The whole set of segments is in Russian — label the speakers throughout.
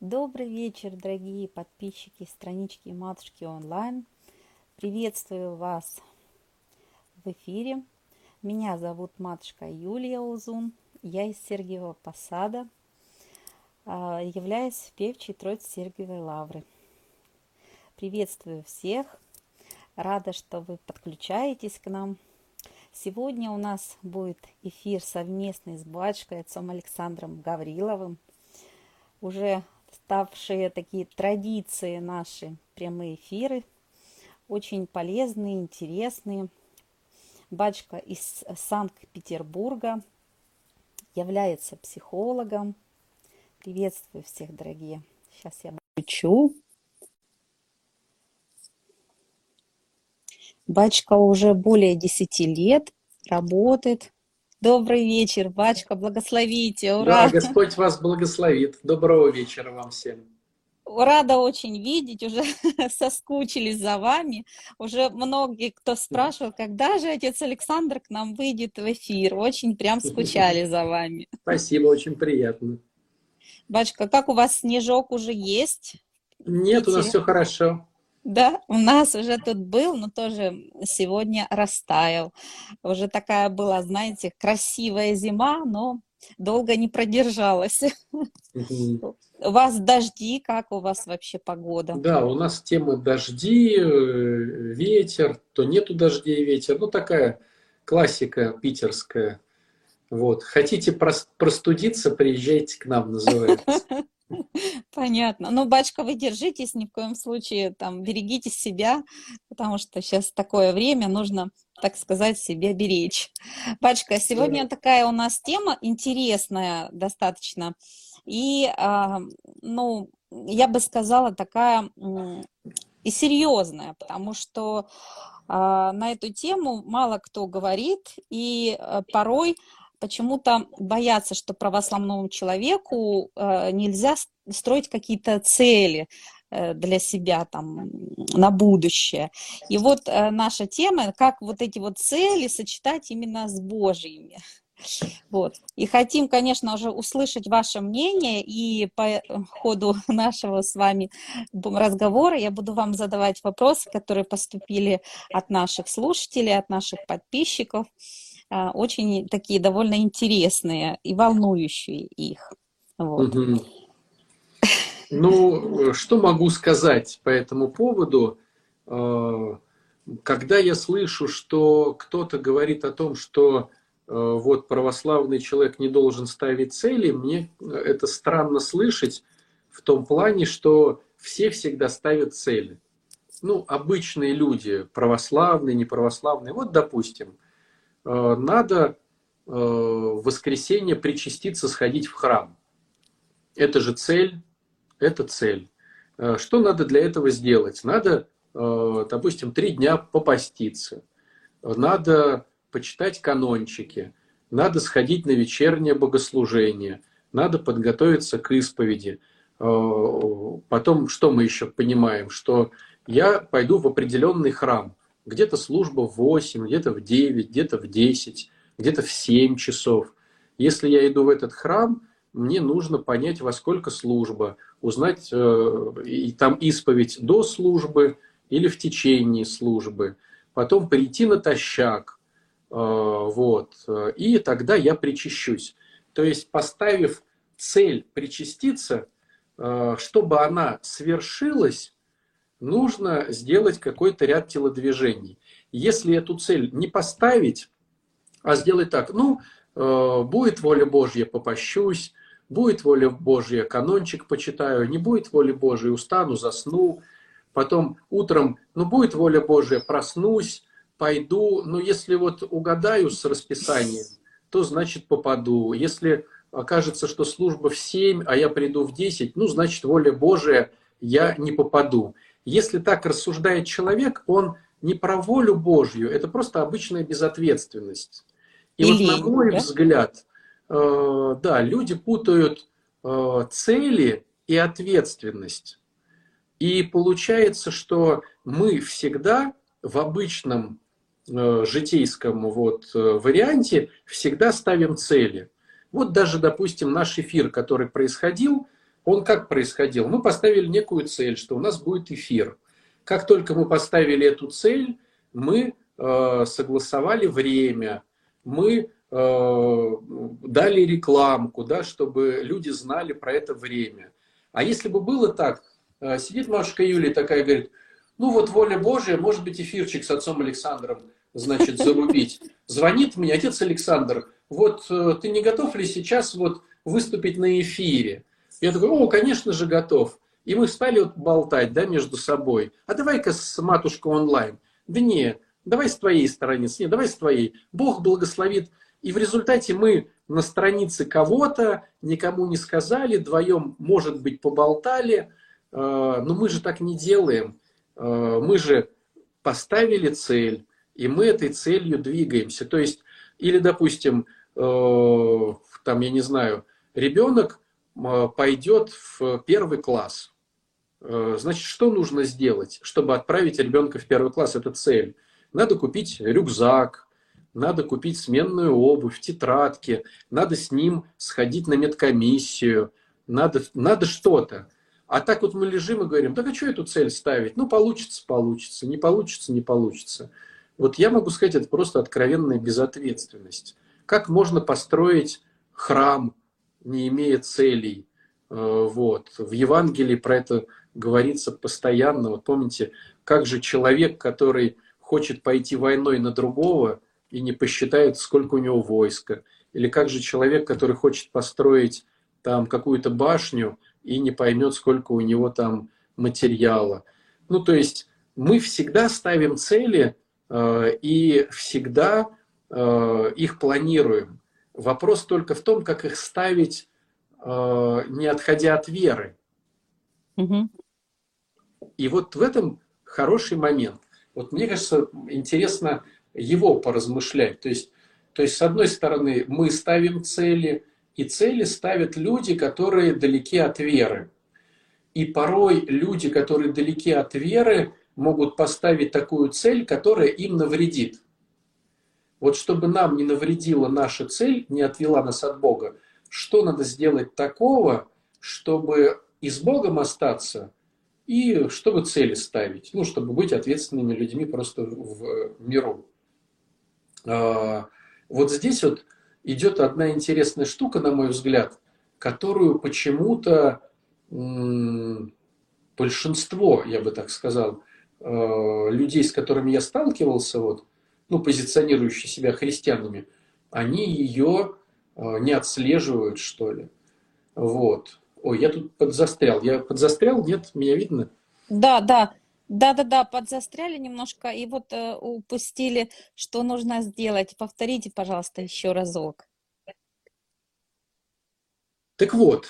Speaker 1: Добрый вечер, дорогие подписчики странички Матушки онлайн. Приветствую вас в эфире. Меня зовут Матушка Юлия Узун. Я из Сергиева Посада, а, являюсь певчей Троицы Сергиевой Лавры. Приветствую всех. Рада, что вы подключаетесь к нам. Сегодня у нас будет эфир совместный с батюшкой отцом Александром Гавриловым. Уже ставшие такие традиции наши прямые эфиры. Очень полезные, интересные. Батюшка из Санкт-Петербурга является психологом. Приветствую всех, дорогие. Сейчас я включу. Батюшка уже более 10 лет работает Добрый вечер, батюшка, благословите,
Speaker 2: ура! Да, Господь вас благословит. Доброго вечера вам всем.
Speaker 1: Рада очень видеть, уже соскучились за вами. Уже многие, кто спрашивал, когда же отец Александр к нам выйдет в эфир. Очень прям скучали за вами.
Speaker 2: Спасибо, очень приятно.
Speaker 1: Батюшка, как у вас снежок уже есть?
Speaker 2: Нет, у нас все хорошо.
Speaker 1: Да, у нас уже тут был, но тоже сегодня растаял. Уже такая была, знаете, красивая зима, но долго не продержалась. У вас дожди, как у вас вообще погода?
Speaker 2: Да, у нас тема дожди, э, ветер, то нету дождей, ветер. Ну, такая классика питерская. Вот. Хотите простудиться, приезжайте к нам, называется.
Speaker 1: Понятно. Ну, батюшка, вы держитесь, ни в коем случае, там, берегите себя, потому что сейчас такое время, нужно, так сказать, себя беречь. Батюшка, сегодня да. такая у нас тема интересная достаточно, и, а, ну, я бы сказала, такая и серьезная, потому что а, на эту тему мало кто говорит, и а, порой почему-то боятся, что православному человеку э, нельзя строить какие-то цели э, для себя там на будущее. И вот э, наша тема, как вот эти вот цели сочетать именно с Божьими. Вот. И хотим, конечно, уже услышать ваше мнение, и по ходу нашего с вами разговора я буду вам задавать вопросы, которые поступили от наших слушателей, от наших подписчиков. А, очень такие довольно интересные и волнующие их. Вот. Угу.
Speaker 2: Ну, что могу сказать по этому поводу? А, когда я слышу, что кто-то говорит о том, что а, вот православный человек не должен ставить цели, мне это странно слышать в том плане, что все всегда ставят цели. Ну, обычные люди, православные, неправославные. Вот, допустим, Э, надо э, в воскресенье причаститься, сходить в храм. Это же цель, это цель. Э, что надо для этого сделать? Надо, допустим, три дня попаститься. Надо почитать канончики. Надо сходить на вечернее богослужение. Надо подготовиться к исповеди. Потом, что мы еще понимаем? Что я пойду в определенный храм – где-то служба в 8, где-то в 9, где-то в 10, где-то в 7 часов. Если я иду в этот храм, мне нужно понять, во сколько служба, узнать э, и там исповедь до службы или в течение службы, потом прийти натощак, э, вот, и тогда я причащусь. То есть, поставив цель причаститься, э, чтобы она свершилась, нужно сделать какой-то ряд телодвижений. Если эту цель не поставить, а сделать так, ну, э, будет воля Божья, попощусь, будет воля Божья, канончик почитаю, не будет воли Божьей, устану, засну, потом утром, ну, будет воля Божья, проснусь, пойду, но если вот угадаю с расписанием, то значит попаду. Если окажется, что служба в 7, а я приду в 10, ну, значит, воля Божия, я не попаду. Если так рассуждает человек, он не про волю Божью, это просто обычная безответственность. И Или, вот на мой да? взгляд, э, да, люди путают э, цели и ответственность. И получается, что мы всегда в обычном э, житейском вот, э, варианте всегда ставим цели. Вот даже, допустим, наш эфир, который происходил, он как происходил? Мы поставили некую цель, что у нас будет эфир. Как только мы поставили эту цель, мы э, согласовали время, мы э, дали рекламку, да, чтобы люди знали про это время. А если бы было так, э, сидит Машка Юлия такая говорит, ну вот воля Божия, может быть эфирчик с отцом Александром, значит, зарубить. Звонит мне отец Александр, вот э, ты не готов ли сейчас вот выступить на эфире? Я такой, о, конечно же, готов. И мы стали вот болтать, да, между собой. А давай-ка с матушкой онлайн. Да не, давай с твоей страницы, не, давай с твоей. Бог благословит. И в результате мы на странице кого-то, никому не сказали, вдвоем, может быть, поболтали, э, но мы же так не делаем. Э, мы же поставили цель, и мы этой целью двигаемся. То есть, или, допустим, э, там, я не знаю, ребенок пойдет в первый класс. Значит, что нужно сделать, чтобы отправить ребенка в первый класс? Это цель. Надо купить рюкзак, надо купить сменную обувь, тетрадки, надо с ним сходить на медкомиссию, надо, надо что-то. А так вот мы лежим и говорим, так а что эту цель ставить? Ну, получится, получится, не получится, не получится. Вот я могу сказать, это просто откровенная безответственность. Как можно построить храм, не имея целей? Э, вот. В Евангелии про это говорится постоянно. Вот помните, как же человек, который хочет пойти войной на другого и не посчитает, сколько у него войска. Или как же человек, который хочет построить там какую-то башню и не поймет, сколько у него там материала. Ну, то есть мы всегда ставим цели э, и всегда э, их планируем. Вопрос только в том, как их ставить, э, не отходя от веры. Угу. И вот в этом хороший момент. Вот мне кажется, интересно его поразмышлять. То есть, то есть, с одной стороны, мы ставим цели, и цели ставят люди, которые далеки от веры. И порой люди, которые далеки от веры, могут поставить такую цель, которая им навредит. Вот чтобы нам не навредила наша цель, не отвела нас от Бога, что надо сделать такого, чтобы и с Богом остаться, и чтобы цели ставить, ну, чтобы быть ответственными людьми просто в миру. А, вот здесь вот идет одна интересная штука, на мой взгляд, которую почему-то большинство, я бы так сказал, а, людей, с которыми я сталкивался, вот, ну, позиционирующие себя христианами, они ее а, не отслеживают, что ли. Вот. Ой, я тут подзастрял. Я подзастрял? Нет, меня видно?
Speaker 1: Да, да. Да-да-да, подзастряли немножко и вот э, упустили, что нужно сделать. Повторите, пожалуйста, еще разок.
Speaker 2: Так вот,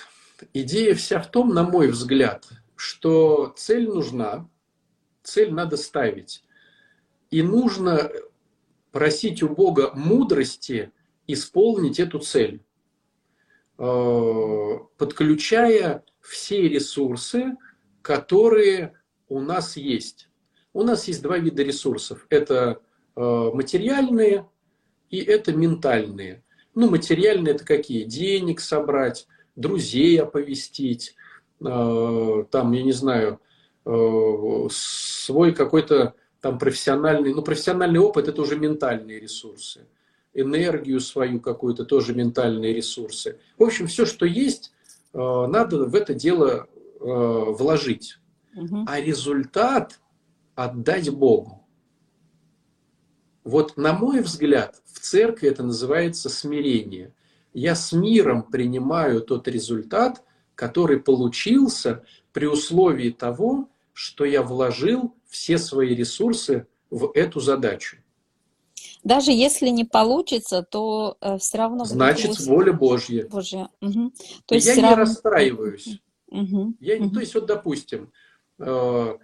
Speaker 2: идея вся в том, на мой взгляд, что цель нужна, цель надо ставить. И нужно просить у Бога мудрости исполнить эту цель. Э, подключая все ресурсы, которые у нас есть. У нас есть два вида ресурсов. Это э, материальные и это ментальные. Ну, материальные это какие? Денег собрать, друзей оповестить, э, там, я не знаю, свой какой-то там профессиональный, ну, профессиональный опыт это уже ментальные ресурсы энергию свою какую-то, тоже ментальные ресурсы. В общем, все, что есть, э, надо в это дело э, вложить. Угу. А результат отдать Богу. Вот, на мой взгляд, в церкви это называется смирение. Я с миром принимаю тот результат, который получился при условии того, что я вложил все свои ресурсы в эту задачу.
Speaker 1: Даже если не получится, то э, все равно
Speaker 2: Значит, будет воля Божья.
Speaker 1: Божья.
Speaker 2: Угу. То есть я не равно... расстраиваюсь. Угу. Я, угу. То есть, вот, допустим, э,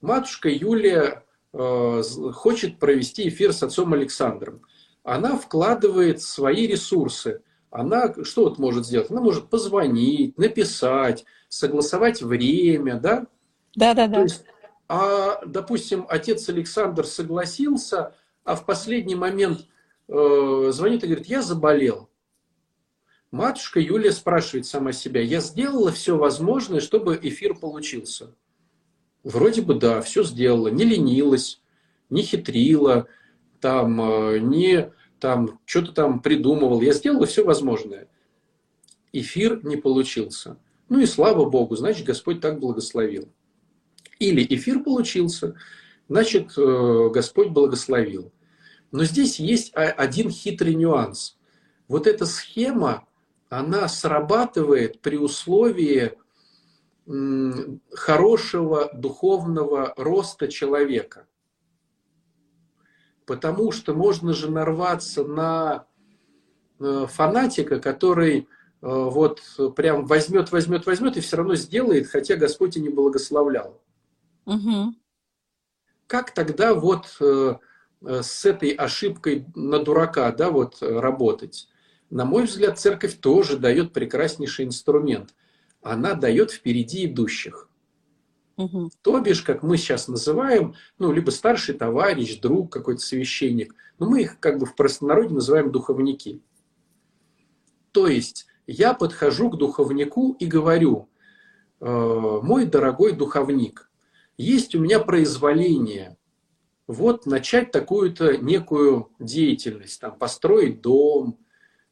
Speaker 2: матушка Юлия э, хочет провести эфир с отцом Александром. Она вкладывает свои ресурсы. Она что вот может сделать? Она может позвонить, написать, согласовать время, да?
Speaker 1: Да, да, да.
Speaker 2: а, допустим, отец Александр согласился, а в последний момент э, звонит и говорит, я заболел. Матушка Юлия спрашивает сама себя, я сделала все возможное, чтобы эфир получился. Вроде бы да, все сделала, не ленилась, не хитрила, там, э, не там, что-то там придумывал. Я сделала все возможное. Эфир не получился. Ну и слава Богу, значит, Господь так благословил. Или эфир получился, значит, э, Господь благословил. Но здесь есть один хитрый нюанс. Вот эта схема, она срабатывает при условии хорошего духовного роста человека. Потому что можно же нарваться на э, фанатика, который э, вот прям возьмет, возьмет, возьмет и все равно сделает, хотя Господь и не благословлял. Угу. Как тогда вот э, с этой ошибкой на дурака, да, вот работать? На мой взгляд, церковь тоже дает прекраснейший инструмент. Она дает впереди идущих. Угу. То бишь, как мы сейчас называем, ну, либо старший товарищ, друг, какой-то священник, но мы их как бы в простонародье называем духовники. То есть, я подхожу к духовнику и говорю, э, мой дорогой духовник, есть у меня произволение, вот начать такую-то некую деятельность, там, построить дом,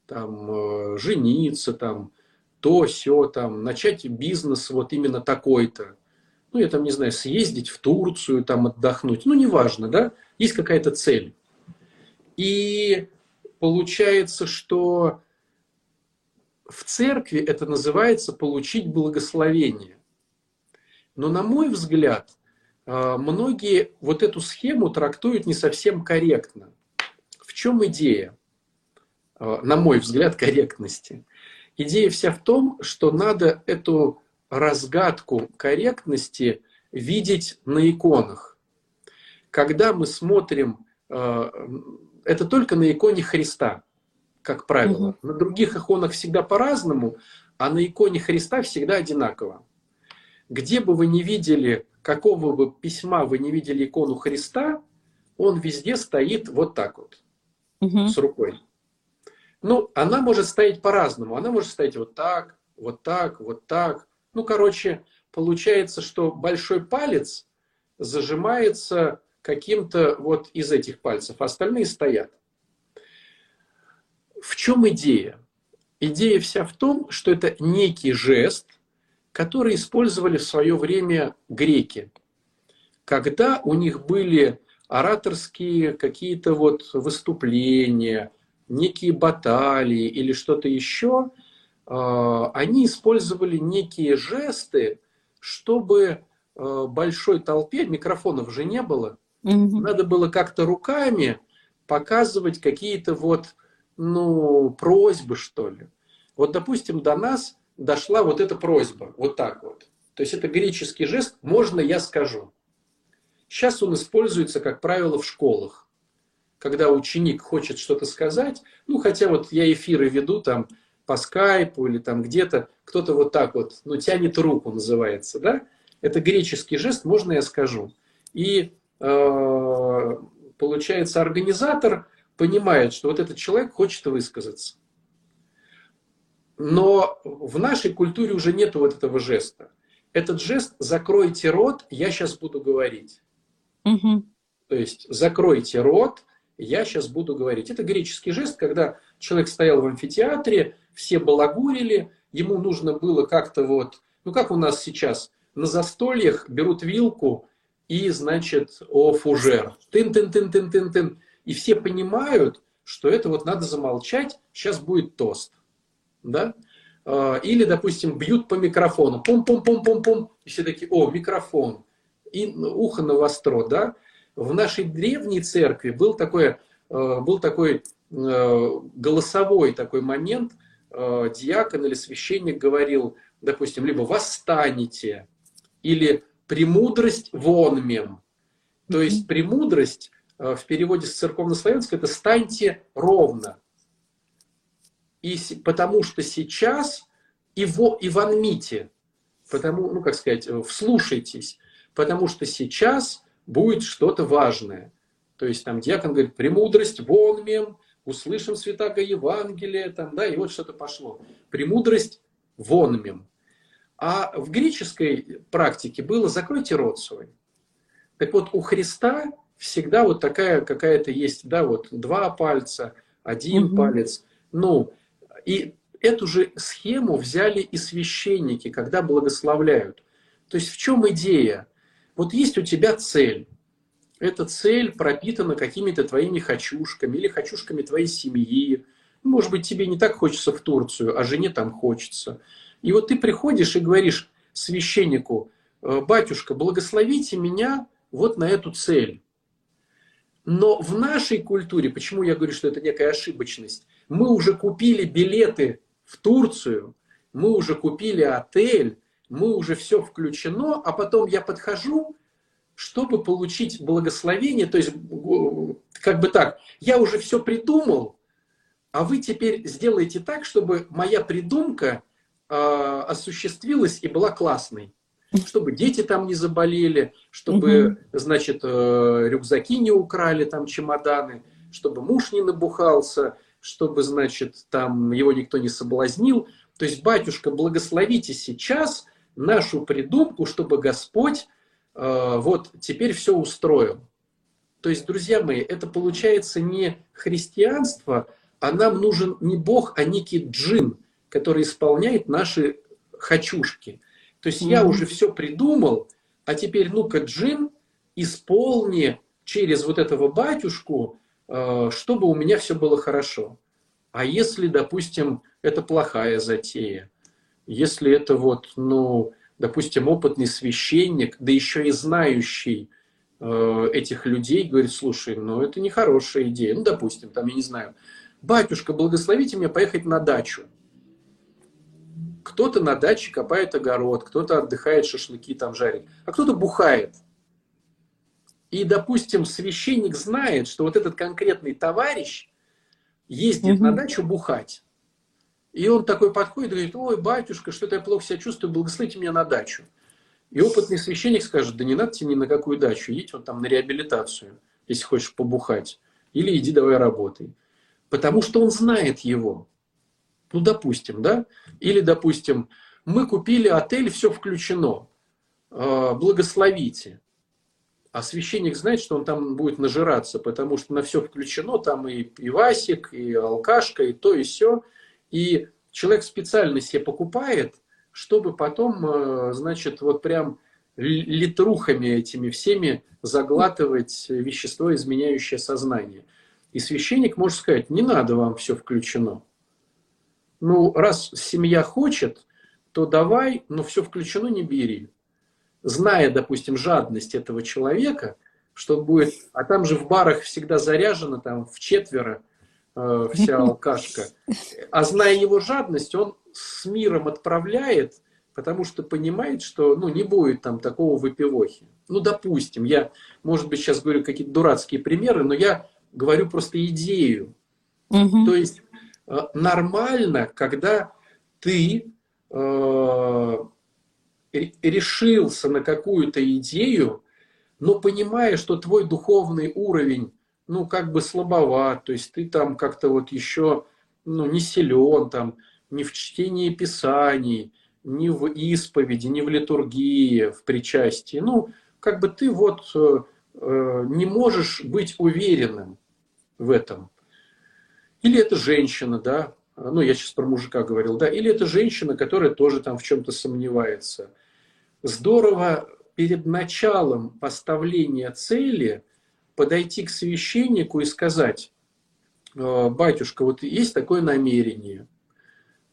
Speaker 2: там, э, жениться, там, то, все, там, начать бизнес вот именно такой-то. Ну, я там, не знаю, съездить в Турцию, там, отдохнуть. Ну, неважно, да, есть какая-то цель. И получается, что в церкви это называется получить благословение. Но, на мой взгляд, многие вот эту схему трактуют не совсем корректно. В чем идея? Э, на мой взгляд, корректности. Идея вся в том, что надо эту разгадку корректности видеть на иконах. Когда мы смотрим, э, это только на иконе Христа, как правило. Угу. На других иконах всегда по-разному, а на иконе Христа всегда одинаково. Где бы вы ни видели, какого бы письма вы не видели икону Христа, он везде стоит вот так вот, угу. с рукой. Ну, она может стоять по-разному. Она может стоять вот так, вот так, вот так. Ну, короче, получается, что большой палец зажимается каким-то вот из этих пальцев, а остальные стоят. В чем идея? Идея вся в том, что это некий жест, который использовали в свое время греки, когда у них были ораторские какие-то вот выступления, некие баталии или что-то еще, а, они использовали некие жесты, чтобы а, большой толпе, микрофонов же не было, угу. надо было как-то руками показывать какие-то вот, ну, просьбы, что ли. Вот, допустим, до нас дошла вот эта просьба, вот так вот. То есть это греческий жест «можно я скажу». Сейчас он используется, как правило, в школах когда ученик хочет что-то сказать, ну, хотя вот я эфиры веду там по скайпу или там где-то, кто-то вот так вот, ну, тянет руку, называется, да, это греческий жест, можно я скажу. И э, получается, организатор понимает, что вот этот человек хочет высказаться. Но в нашей культуре уже нет вот этого жеста. Этот жест «закройте рот, я сейчас буду говорить». Угу. То есть «закройте рот, я сейчас буду говорить. Это греческий жест, когда человек стоял в амфитеатре, все балагурили, ему нужно было как-то вот, ну как у нас сейчас, на застольях берут вилку и, значит, о фужер. Тын-тын-тын-тын-тын-тын. И все понимают, что это вот надо замолчать, сейчас будет тост. Да? А, или, допустим, бьют по микрофону. Пум-пум-пум-пум-пум. И все такие, о, микрофон. И ухо на востро, да? В нашей древней церкви был такой, э, был такой э, голосовой такой момент, э, диакон или священник говорил, допустим, либо «восстанете», или «премудрость вонмем». То есть премудрость в переводе с церковнославянского это «станьте ровно». И потому что сейчас и вонмите, потому, ну как сказать, вслушайтесь, потому что сейчас будет что-то важное. То есть там диакон говорит, премудрость, вонмем, услышим святаго Евангелие, там, да, и вот что-то пошло. Премудрость вонмим. А в греческой практике было «закройте рот свой». Так вот, у Христа всегда вот такая какая-то есть, да, вот два пальца, один угу. палец. Ну, и эту же схему взяли и священники, когда благословляют. То есть в чем идея? Вот есть у тебя цель. Эта цель пропитана какими-то твоими хочушками или хочушками твоей семьи. Может быть, тебе не так хочется в Турцию, а жене там хочется. И вот ты приходишь и говоришь священнику, «Э, батюшка, благословите меня вот на эту цель. Но в нашей культуре, почему я говорю, что это некая ошибочность, мы уже купили билеты в Турцию, мы уже купили отель, мы уже все включено, а потом я подхожу, чтобы получить благословение, то есть как бы так, я уже все придумал, а вы теперь сделаете так, чтобы моя придумка э, осуществилась и была классной чтобы дети там не заболели, чтобы, угу. значит, э, рюкзаки не украли, там чемоданы, чтобы муж не набухался, чтобы, значит, там его никто не соблазнил. То есть, батюшка, благословите сейчас нашу придумку, чтобы Господь э, вот теперь все устроил. То есть, друзья мои, это получается не христианство, а нам нужен не Бог, а некий джин, который исполняет наши хочушки. То есть mm-hmm. я уже все придумал, а теперь ну-ка, Джин, исполни через вот этого батюшку, чтобы у меня все было хорошо. А если, допустим, это плохая затея, если это вот, ну, допустим, опытный священник, да еще и знающий э, этих людей, говорит, слушай, ну это нехорошая идея, ну, допустим, там, я не знаю, батюшка, благословите меня поехать на дачу. Кто-то на даче копает огород, кто-то отдыхает, шашлыки там жарит, а кто-то бухает. И, допустим, священник знает, что вот этот конкретный товарищ ездит угу. на дачу бухать. И он такой подходит и говорит, ой, батюшка, что-то я плохо себя чувствую, благословите меня на дачу. И опытный священник скажет, да не надо тебе ни на какую дачу, едь вот там на реабилитацию, если хочешь побухать. Или иди давай работай. Потому что он знает его. Ну, допустим, да? Или, допустим, мы купили отель, все включено, а, благословите. А священник знает, что он там будет нажираться, потому что на все включено, там и пивасик, и алкашка, и то, и все. И человек специально себе покупает, чтобы потом, а, значит, вот прям литрухами этими всеми заглатывать вещество, изменяющее сознание. И священник может сказать, не надо вам все включено. Ну, раз семья хочет, то давай, но все включено не бери. Зная, допустим, жадность этого человека, что будет, а там же в барах всегда заряжено, там в четверо э, вся алкашка. А зная его жадность, он с миром отправляет, потому что понимает, что ну, не будет там такого выпивохи. Ну, допустим, я, может быть, сейчас говорю какие-то дурацкие примеры, но я говорю просто идею. Угу. То есть Э, нормально, когда ты э, решился на какую-то идею, но понимая, что твой духовный уровень, ну, как бы слабоват, то есть ты там как-то вот еще, ну, не силен там, ни в чтении Писаний, ни в исповеди, ни в литургии, в причастии. Ну, как бы ты вот э, э не можешь быть уверенным в этом. Или это женщина, да, ну я сейчас про мужика говорил, да, или это женщина, которая тоже там в чем-то сомневается. Здорово перед началом поставления цели подойти к священнику и сказать, «Э, батюшка, вот есть такое намерение,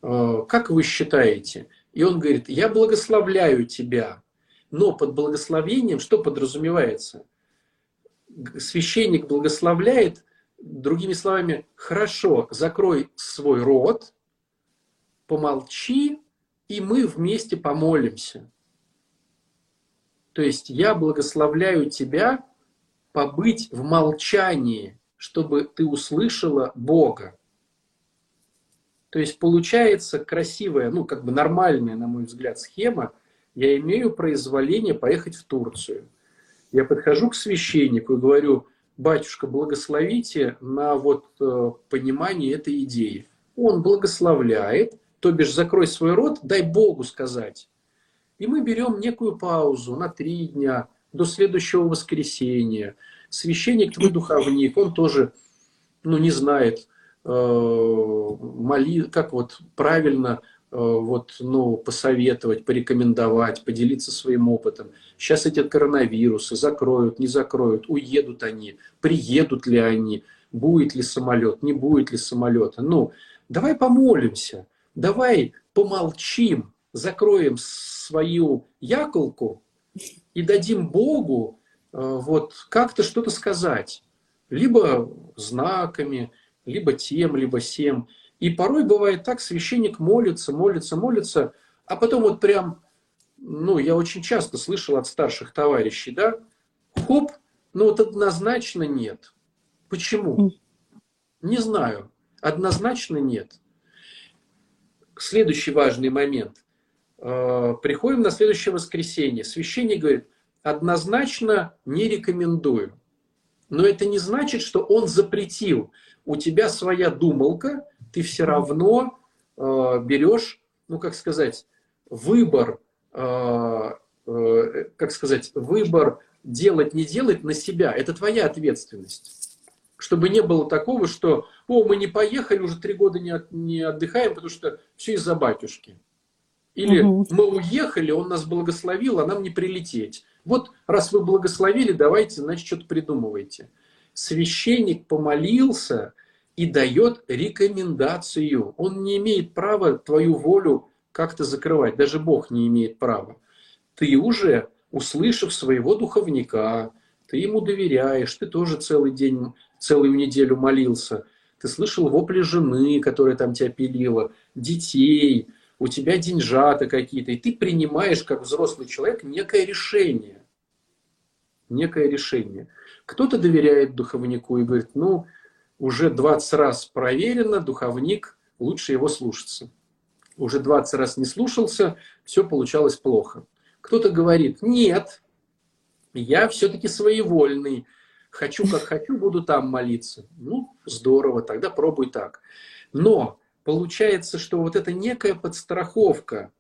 Speaker 2: э, как вы считаете? И он говорит, я благословляю тебя, но под благословением что подразумевается? Священник благословляет Другими словами, хорошо, закрой свой рот, помолчи, и мы вместе помолимся. То есть я благословляю тебя побыть в молчании, чтобы ты услышала Бога. То есть получается красивая, ну как бы нормальная, на мой взгляд, схема. Я имею произволение поехать в Турцию. Я подхожу к священнику и говорю, батюшка, благословите на вот э, понимание этой идеи. Он благословляет, то бишь закрой свой рот, дай Богу сказать. И мы берем некую паузу на три дня до следующего воскресенья. Священник, твой духовник, он тоже ну, не знает, э, моли, как вот правильно вот, ну, посоветовать, порекомендовать, поделиться своим опытом. Сейчас эти коронавирусы закроют, не закроют, уедут они, приедут ли они, будет ли самолет, не будет ли самолета. Ну, давай помолимся, давай помолчим, закроем свою яколку и дадим Богу э, вот как-то что-то сказать. Либо знаками, либо тем, либо всем. И порой бывает так, священник молится, молится, молится, а потом вот прям, ну, я очень часто слышал от старших товарищей, да, хоп, ну вот однозначно нет. Почему? Не знаю. Однозначно нет. Следующий важный момент. Э, приходим на следующее воскресенье. Священник говорит, однозначно не рекомендую. Но это не значит, что он запретил. У тебя своя думалка, ты все равно э, берешь, ну как сказать, выбор, э, э, как сказать, выбор делать, не делать на себя. Это твоя ответственность. Чтобы не было такого, что, о, мы не поехали, уже три года не, не отдыхаем, потому что все из-за батюшки. Или угу. мы уехали, он нас благословил, а нам не прилететь. Вот раз вы благословили, давайте, значит, что-то придумывайте. Священник помолился, и дает рекомендацию. Он не имеет права твою волю как-то закрывать. Даже Бог не имеет права. Ты уже, услышав своего духовника, ты ему доверяешь, ты тоже целый день, целую неделю молился. Ты слышал вопли жены, которая там тебя пилила, детей, у тебя деньжата какие-то, и ты принимаешь, как взрослый человек, некое решение. Некое решение. Кто-то доверяет духовнику и говорит, ну, уже 20 раз проверено, духовник, лучше его слушаться. Уже 20 раз не слушался, все получалось плохо. Кто-то говорит, нет, я все-таки своевольный, хочу как хочу, буду там молиться. Ну, здорово, тогда пробуй так. Но получается, что вот это некая подстраховка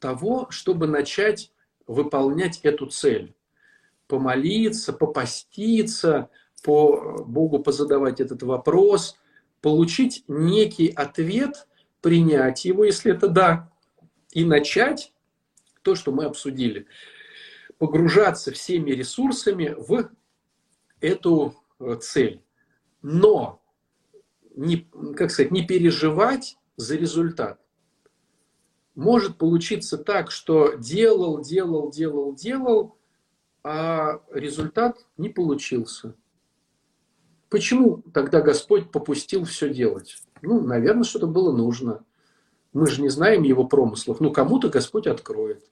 Speaker 2: того, чтобы начать выполнять эту цель. Помолиться, попаститься, по Богу позадавать этот вопрос, получить некий ответ, принять его, если это да, и начать то, что мы обсудили. Погружаться всеми ресурсами в эту э, цель. Но не, как сказать, не переживать за результат. Может получиться так, что делал, делал, делал, делал, а результат не получился. Почему тогда Господь попустил все делать? Ну, наверное, что-то было нужно. Мы же не знаем его промыслов. Ну, кому-то Господь откроет.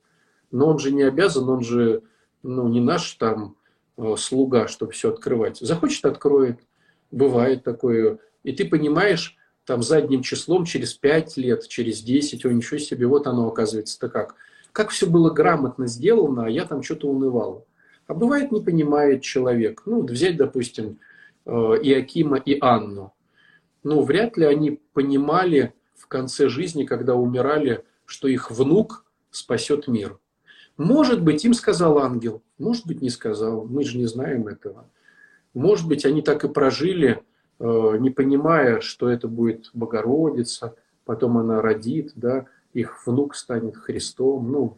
Speaker 2: Но он же не обязан, он же ну, не наш там э, слуга, чтобы все открывать. Захочет, откроет. Бывает такое. И ты понимаешь, там задним числом через 5 лет, через 10, о, ничего себе, вот оно оказывается-то как. Как все было грамотно сделано, а я там что-то унывал. А бывает, не понимает человек. Ну, вот взять, допустим, Э, Иакима и Анну. Ну, вряд ли они понимали в конце жизни, когда умирали, что их внук спасет мир. Может быть, им сказал ангел, может быть, не сказал, мы же не знаем этого. Может быть, они так и прожили, э, не понимая, что это будет Богородица, потом она родит, да, их внук станет Христом, ну,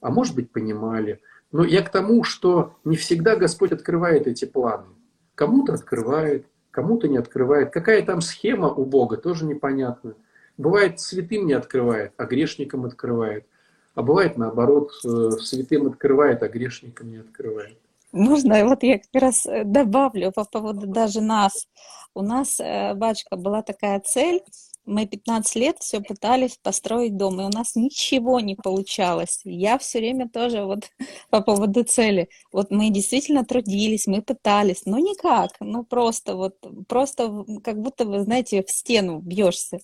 Speaker 2: а может быть, понимали. Но я к тому, что не всегда Господь открывает эти планы. Кому-то открывает, кому-то не открывает. Какая там схема у Бога, тоже непонятно. Бывает, святым не открывает, а грешникам открывает. А бывает наоборот, э, святым открывает, а грешникам не открывает.
Speaker 1: Можно, вот я как раз э, добавлю по поводу даже нас. У нас, э, батюшка, была такая цель мы 15 лет все пытались построить дом, и у нас ничего не получалось. Я все время тоже вот по поводу цели. Вот мы действительно трудились, мы пытались, но никак, ну просто вот, просто как будто, вы знаете, в стену бьешься.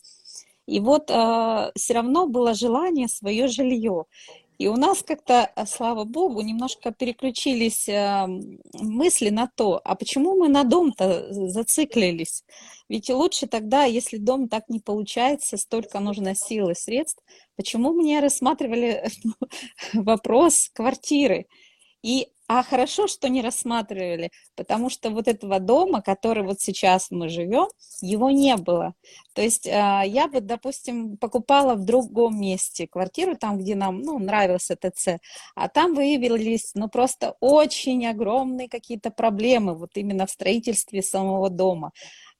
Speaker 1: И вот э, а, все равно было желание свое жилье. И у нас как-то, а, слава богу, немножко переключились э, мысли на то, а почему мы на дом-то зациклились? Ведь лучше тогда, если дом так не получается, столько нужно сил и средств, почему мы не рассматривали вопрос квартиры? И а хорошо, что не рассматривали, потому что вот этого дома, который вот сейчас мы живем, его не было. То есть а, я бы, допустим, покупала в другом месте квартиру, там, где нам ну, нравился ТЦ, а там выявились ну, просто очень огромные какие-то проблемы вот именно в строительстве самого дома.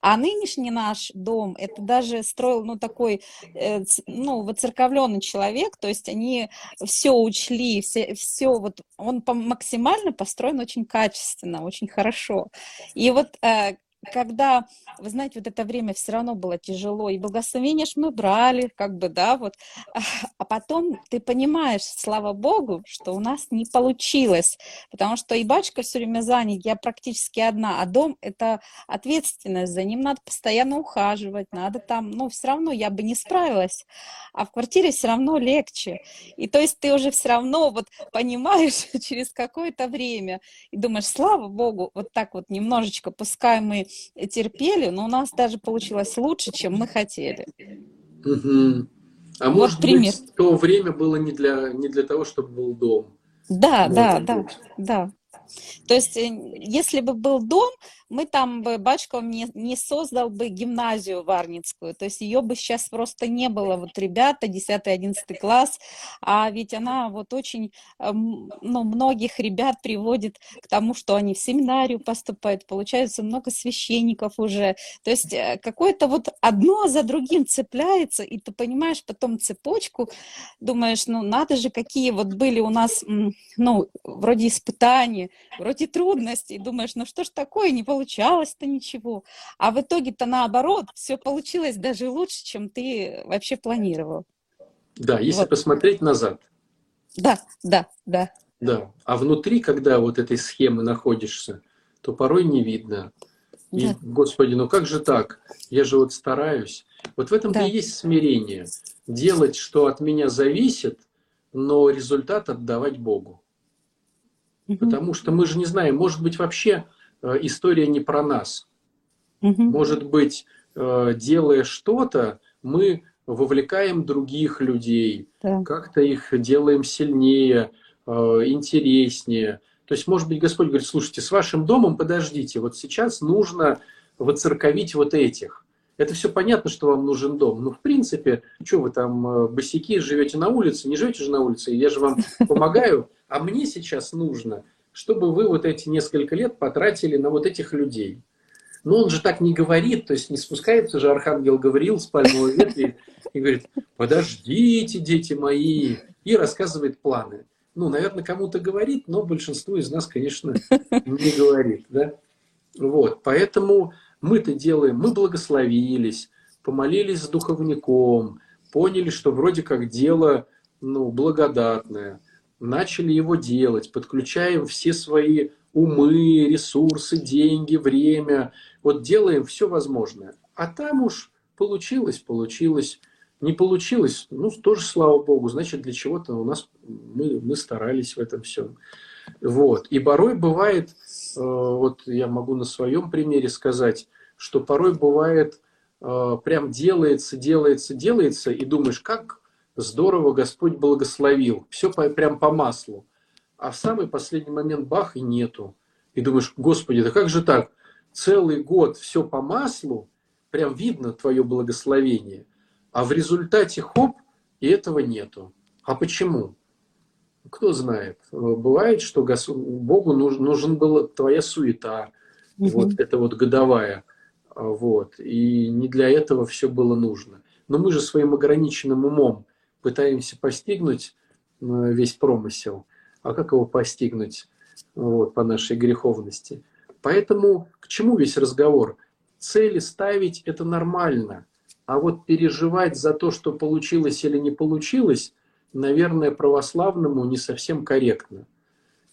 Speaker 1: А нынешний наш дом, это даже строил, ну, такой, э, ну, воцерковленный человек, то есть они все учли, все, все вот, он по максимально построен очень качественно, очень хорошо. И вот э, когда, вы знаете, вот это время все равно было тяжело, и благословение ж мы брали, как бы, да, вот, а потом ты понимаешь, слава Богу, что у нас не получилось, потому что и батюшка все время занят, я практически одна, а дом – это ответственность, за ним надо постоянно ухаживать, надо там, ну, все равно я бы не справилась, а в квартире все равно легче, и то есть ты уже все равно вот понимаешь через какое-то время, и думаешь, слава Богу, вот так вот немножечко, пускай мы терпели, но у нас даже получилось лучше, чем мы хотели.
Speaker 2: Угу. А вот может пример. быть, то время было не для, не для того, чтобы был дом.
Speaker 1: Да, может да, быть. да, да. То есть, э, если бы был дом, мы там бы, батюшка не, не создал бы гимназию варницкую, то есть ее бы сейчас просто не было, вот ребята, 10-11 класс, а ведь она вот очень, эм, ну, многих ребят приводит к тому, что они в семинарию поступают, получается много священников уже, то есть э, какое-то вот одно за другим цепляется, и ты понимаешь потом цепочку, думаешь, ну, надо же, какие вот были у нас, ну, вроде испытания, вроде трудностей, думаешь, ну, что ж такое, не получалось-то ничего. А в итоге-то наоборот, все получилось даже лучше, чем ты вообще планировал.
Speaker 2: Да, если вот. посмотреть назад.
Speaker 1: Да, да, да.
Speaker 2: Да, а внутри, когда вот этой схемы находишься, то порой не видно. И, да. Господи, ну как же так? Я же вот стараюсь. Вот в этом-то да. и есть смирение. Делать, что от меня зависит, но результат отдавать Богу. Угу. Потому что мы же не знаем, может быть, вообще Э, история не про нас. Угу. Может быть, э, делая что-то, мы вовлекаем других людей, да. как-то их делаем сильнее, э, интереснее. То есть, может быть, Господь говорит, слушайте, с вашим домом подождите, вот сейчас нужно воцерковить вот этих. Это все понятно, что вам нужен дом. Но в принципе, что вы там босики живете на улице, не живете же на улице, я же вам помогаю, а мне сейчас нужно чтобы вы вот эти несколько лет потратили на вот этих людей. Но он же так не говорит, то есть не спускается же Архангел Гавриил с пальмовой ветви и говорит, подождите, дети мои, и рассказывает планы. Ну, наверное, кому-то говорит, но большинству из нас, конечно, не говорит. Да? Вот, поэтому мы-то делаем, мы благословились, помолились с духовником, поняли, что вроде как дело ну, благодатное – начали его делать, подключаем все свои умы, ресурсы, деньги, время, вот делаем все возможное. А там уж получилось, получилось, не получилось, ну, тоже слава богу, значит, для чего-то у нас мы, мы старались в этом всем. Вот. И порой бывает, вот я могу на своем примере сказать, что порой бывает, э, прям делается, делается, делается, и думаешь, как здорово Господь благословил, все по, прям по маслу. А в самый последний момент бах и нету. И думаешь, Господи, да как же так? Целый год все по маслу, прям видно твое благословение, а в результате хоп, и этого нету. А почему? Кто знает. Бывает, что Богу нужен, нужен была твоя суета, угу. вот это вот годовая. Вот. И не для этого все было нужно. Но мы же своим ограниченным умом пытаемся постигнуть э, весь промысел, а как его постигнуть вот, по нашей греховности. Поэтому к чему весь разговор? Цели ставить – это нормально, а вот переживать за то, что получилось или не получилось, наверное, православному не совсем корректно.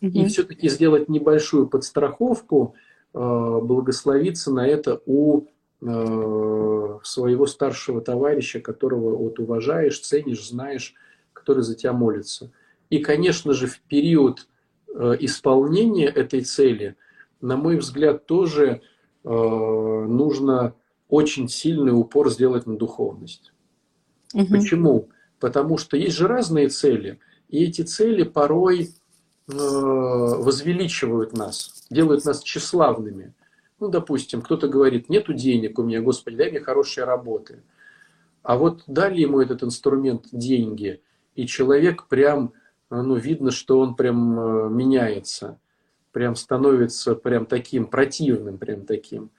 Speaker 2: Угу. И все-таки сделать небольшую подстраховку, э, благословиться на это у Э, своего старшего товарища, которого вот уважаешь, ценишь, знаешь, который за тебя молится. И, конечно же, в период э, исполнения этой цели, на мой взгляд, тоже нужно очень сильный упор сделать на духовность. Угу. Почему? Потому что есть же разные цели, и эти цели порой возвеличивают нас, делают нас тщеславными. Ну, допустим, кто-то говорит, нету денег у меня, Господи, дай мне хорошие работы. А вот дали ему этот инструмент деньги, и человек прям, ну, видно, что он прям э, меняется, прям становится прям таким противным, прям таким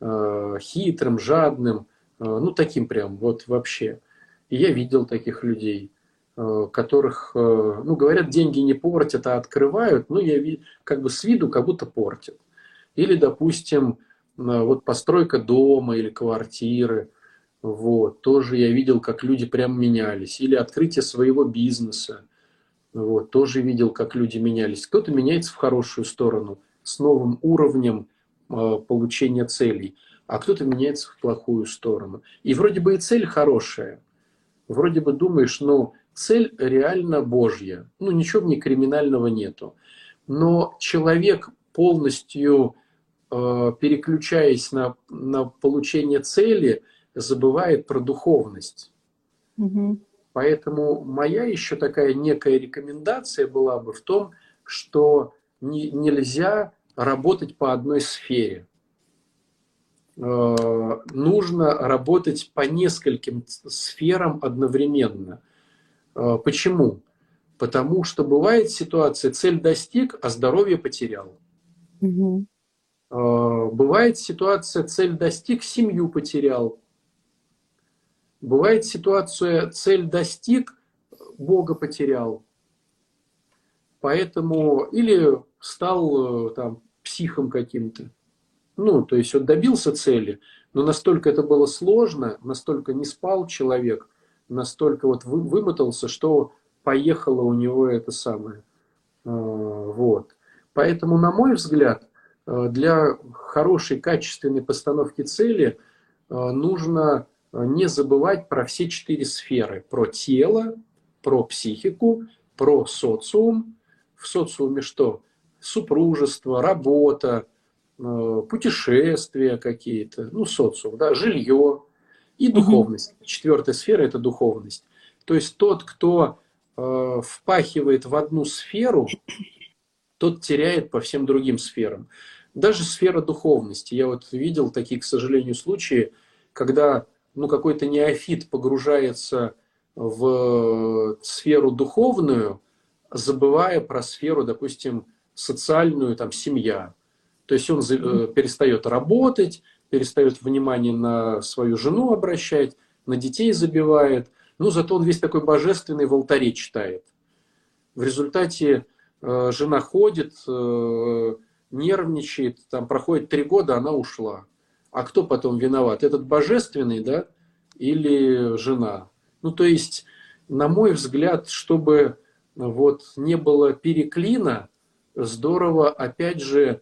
Speaker 2: э, хитрым, жадным, э, ну, таким прям вот вообще. И я видел таких людей, которых, ну, говорят, деньги не портят, а открывают, ну, я как бы с виду как будто портят. Или, допустим, вот постройка дома или квартиры. Вот, тоже я видел, как люди прям менялись. Или открытие своего бизнеса. Вот, тоже видел, как люди менялись. Кто-то меняется в хорошую сторону, с новым уровнем э, получения целей, а кто-то меняется в плохую сторону. И вроде бы и цель хорошая. Вроде бы думаешь, ну, цель реально Божья. Ну, ничего в ней криминального нету. Но человек полностью Э, переключаясь на, на получение цели, забывает про духовность. Угу. Поэтому моя еще такая некая рекомендация была бы в том, что не, нельзя работать по одной сфере. Э, нужно работать по нескольким сферам одновременно. Э, почему? Потому что бывает ситуация, цель достиг, а здоровье потерял. Угу. Бывает ситуация, цель достиг, семью потерял. Бывает ситуация, цель достиг, Бога потерял. Поэтому или стал там психом каким-то. Ну, то есть он добился цели, но настолько это было сложно, настолько не спал человек, настолько вот вымотался, что поехало у него это самое. А, вот. Поэтому, на мой взгляд, Э, для хорошей, качественной постановки цели э, нужно э, не забывать про все четыре сферы. Про тело, про психику, про социум. В социуме что? Супружество, работа, путешествия какие-то, ну, социум, да, жилье и духовность. Четвертая сфера – это духовность. То есть тот, кто э, впахивает в одну сферу, тот теряет по всем другим сферам. Даже сфера духовности. Я вот видел такие, к сожалению, случаи, когда ну, какой-то неофит погружается в сферу духовную, забывая про сферу, допустим, социальную, там, семья. То есть он э, перестает работать, перестает внимание на свою жену обращать, на детей забивает. Ну, зато он весь такой божественный в алтаре читает. В результате э, жена ходит, э, нервничает, там проходит три года, она ушла. А кто потом виноват? Этот божественный, да, или жена? Ну, то есть, на мой взгляд, чтобы вот не было переклина, здорово, опять же,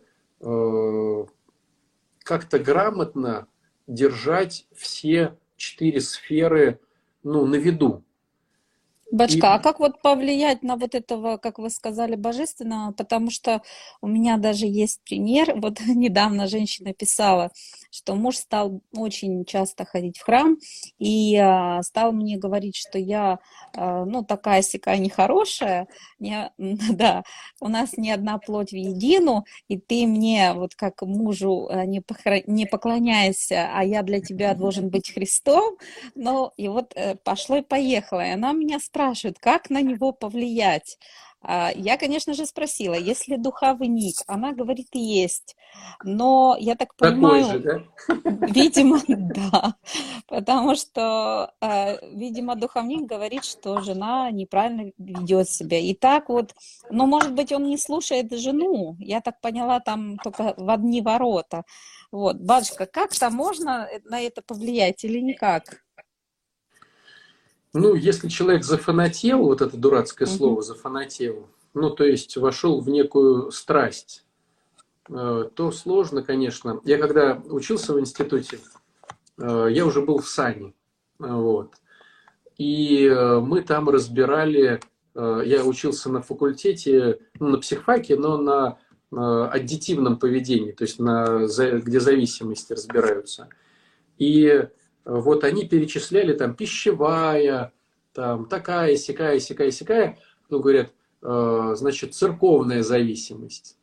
Speaker 2: как-то грамотно держать все четыре сферы ну, на виду.
Speaker 1: Бачка, и... а как вот повлиять на вот этого, как вы сказали, божественного? Потому что у меня даже есть пример. Вот недавно женщина писала, что муж стал очень часто ходить в храм и а, стал мне говорить, что я, а, ну, такая сякая нехорошая, не, да, у нас не одна плоть в едину, и ты мне вот как мужу а, не, похра... не поклоняйся, а я для тебя должен быть Христом. Ну, и вот э, пошло и поехало. И она меня спрашивает, как на него повлиять. А, я, конечно же, спросила, есть ли духовник? Она говорит, есть. Но я так понимаю... Такой же, да? Видимо, да. Потому что, а, видимо, духовник говорит, что жена неправильно ведет себя. И так вот, но, может быть, он не слушает жену. Я так поняла, там только в одни ворота. Вот, батюшка, как-то можно на это повлиять или никак?
Speaker 2: Ну, если человек зафанател, вот это дурацкое mm-hmm. слово зафанател, ну, то есть вошел в некую страсть, э, то сложно, конечно. Я когда учился в институте, э, я уже был в САНе, вот. И э, мы там разбирали э, я учился на факультете, ну, на психфаке, но на э, аддитивном поведении, то есть на, где зависимости разбираются. И вот они перечисляли там пищевая, там такая, сякая, сякая, сякая, ну, говорят, значит, церковная зависимость.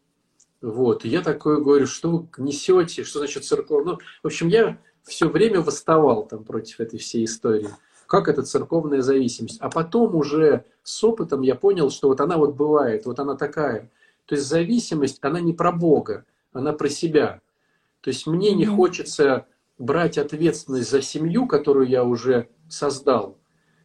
Speaker 2: Вот, и я такое говорю, что вы несете, что значит церковная? Ну, в общем, я все время восставал там против этой всей истории. Как это церковная зависимость? А потом уже с опытом я понял, что вот она вот бывает, вот она такая. То есть зависимость, она не про Бога, она про себя. То есть мне не хочется брать ответственность за семью, которую я уже создал.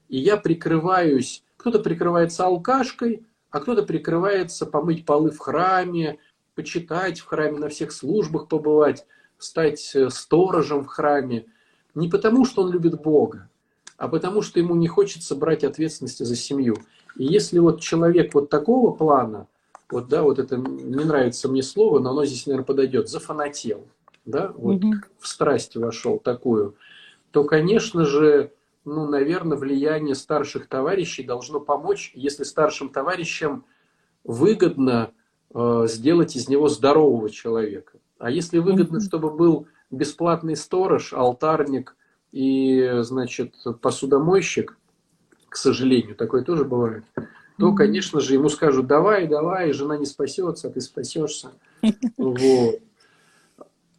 Speaker 2: И я прикрываюсь, кто-то прикрывается алкашкой, а кто-то прикрывается помыть полы в храме, почитать в храме, на всех службах побывать стать э, сторожем в храме не потому, что он любит Бога, а потому, что ему не хочется брать ответственности за семью. И если вот человек вот такого плана, вот, да, вот это не нравится мне слово, но оно здесь, наверное, подойдет, зафанател, да, вот угу. в страсть вошел такую, то, конечно же, ну, наверное, влияние старших товарищей должно помочь, если старшим товарищам выгодно э, сделать из него здорового человека. А если выгодно, чтобы был бесплатный сторож, алтарник и, значит, посудомойщик, к сожалению, такое тоже бывает, то, конечно же, ему скажут, давай, давай, жена не спасется, а ты спасешься. Вот.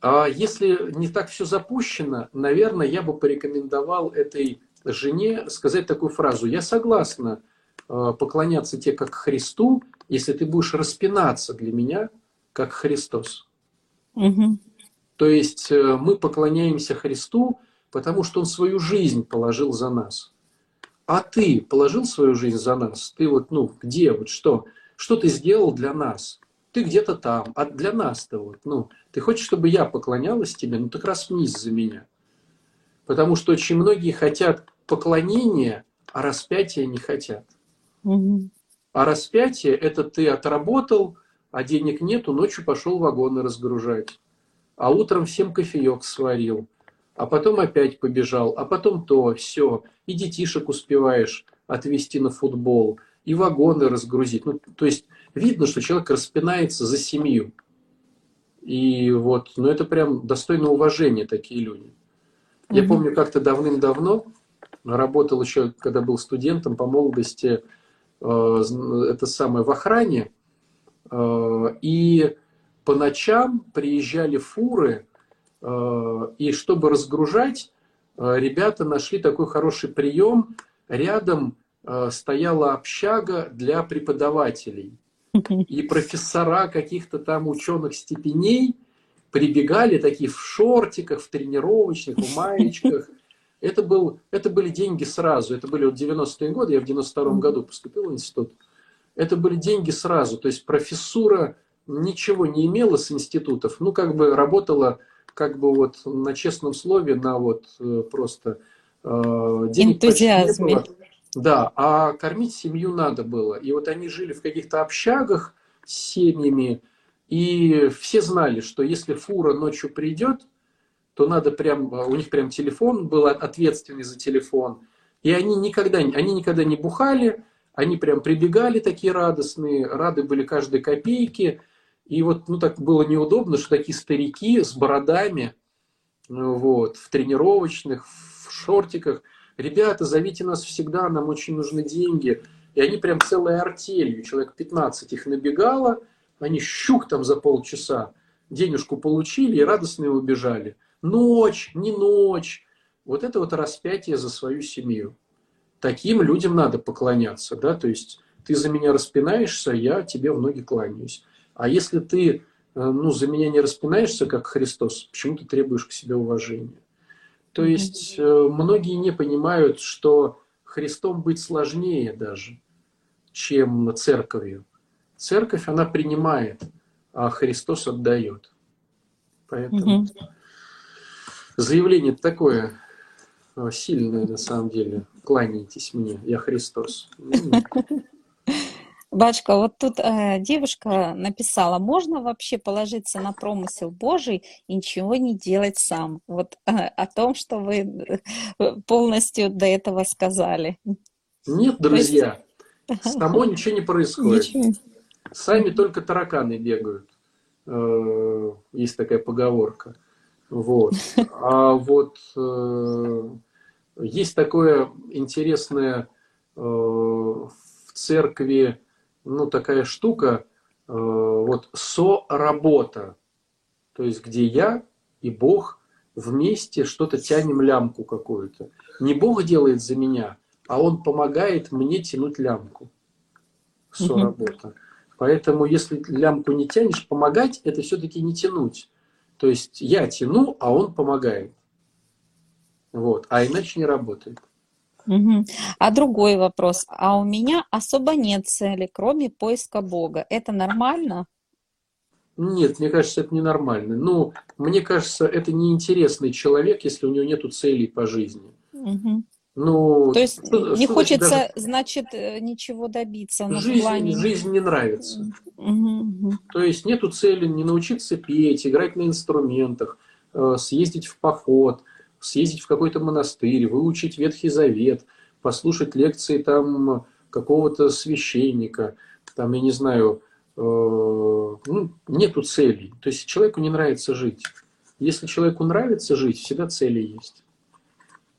Speaker 2: А если не так все запущено, наверное, я бы порекомендовал этой жене сказать такую фразу. Я согласна э, поклоняться тебе как Христу, если ты будешь распинаться для меня, как Христос. Угу. То есть э, мы поклоняемся Христу, потому что Он свою жизнь положил за нас. А ты положил свою жизнь за нас? Ты вот, ну, где, вот что? Что ты сделал для нас? Ты где-то там, а для нас-то вот, ну, ты хочешь, чтобы я поклонялась тебе? Ну, так распнись за меня. Потому что очень многие хотят поклонения, а распятия не хотят. Угу. А распятие – это ты отработал, а денег нету, ночью пошел вагоны разгружать. А утром всем кофеек сварил. А потом опять побежал, а потом то, все. И детишек успеваешь отвезти на футбол, и вагоны разгрузить. Ну, то есть видно, что человек распинается за семью. И вот, ну это прям достойно уважения такие люди. Я mm-hmm. помню, как-то давным-давно работал еще, когда был студентом по молодости, э, это самое в охране, Э, и по ночам приезжали фуры, э, и чтобы разгружать, э, ребята нашли такой хороший прием. Рядом стояла общага для преподавателей. И профессора каких-то там ученых степеней прибегали такие в шортиках, в тренировочных, в маечках. Это, был, это были деньги сразу. Это были вот 90-е годы. Я в 92-м году поступил в институт это были деньги сразу. То есть профессура ничего не имела с институтов, ну, как бы работала как бы вот на честном слове, на вот э, просто
Speaker 1: э, денег Энтузиазме.
Speaker 2: Не было. Да, а кормить семью надо было. И вот они жили в каких-то общагах с семьями, и все знали, что если фура ночью придет, то надо прям, у них прям телефон был ответственный за телефон, и они никогда, они никогда не бухали, они прям прибегали такие радостные, рады были каждой копейке. И вот, ну, так было неудобно, что такие старики с бородами, вот, в тренировочных, в шортиках. Ребята, зовите нас всегда, нам очень нужны деньги. И они прям целой артелью, человек 15 их набегало, они щук там за полчаса, денежку получили и радостные убежали. Ночь, не ночь. Вот это вот распятие за свою семью таким людям надо поклоняться, да, то есть ты за меня распинаешься, я тебе в ноги кланяюсь. А если ты э, ну, за меня не распинаешься, как Христос, почему ты требуешь к себе уважения? То есть э, многие не понимают, что Христом быть сложнее даже, чем церковью. Церковь, она принимает, а Христос отдает. Поэтому угу. заявление такое э, сильное на самом деле кланяйтесь мне, я Христос.
Speaker 1: Бачка, вот тут э, девушка написала, можно вообще положиться на промысел Божий и ничего не делать сам? Вот э, о том, что вы э, полностью до этого сказали.
Speaker 2: Нет, друзья, есть... Само ничего не происходит. Ничего. Сами только тараканы бегают. Э, есть такая поговорка. Вот. А вот э, есть такое интересное э, в церкви, ну, такая штука, вот со-работа. То есть, где я и Бог вместе что-то тянем лямку какую-то. Не Бог делает за меня, а Он помогает мне тянуть лямку. Со-работа. Поэтому, если лямку не тянешь, помогать это все-таки не тянуть. То есть я тяну, а он помогает. Вот. А иначе не работает.
Speaker 1: Угу. А другой вопрос. А у меня особо нет цели, кроме поиска Бога. Это нормально?
Speaker 2: Нет, мне кажется, это ненормально. Ну, мне кажется, это неинтересный человек, если у него нет целей по жизни.
Speaker 1: Угу. Ну, То есть что, не что хочется, даже... значит, э, ничего добиться.
Speaker 2: Но жизнь, плане... жизнь не нравится. Угу, То есть нету цели не научиться петь, играть на инструментах, э, съездить в поход, съездить в какой-то монастырь, выучить Ветхий Завет, послушать лекции там какого-то священника, там, я не знаю, э, ну, нету целей. То есть человеку не нравится жить. Если человеку нравится жить, всегда цели есть.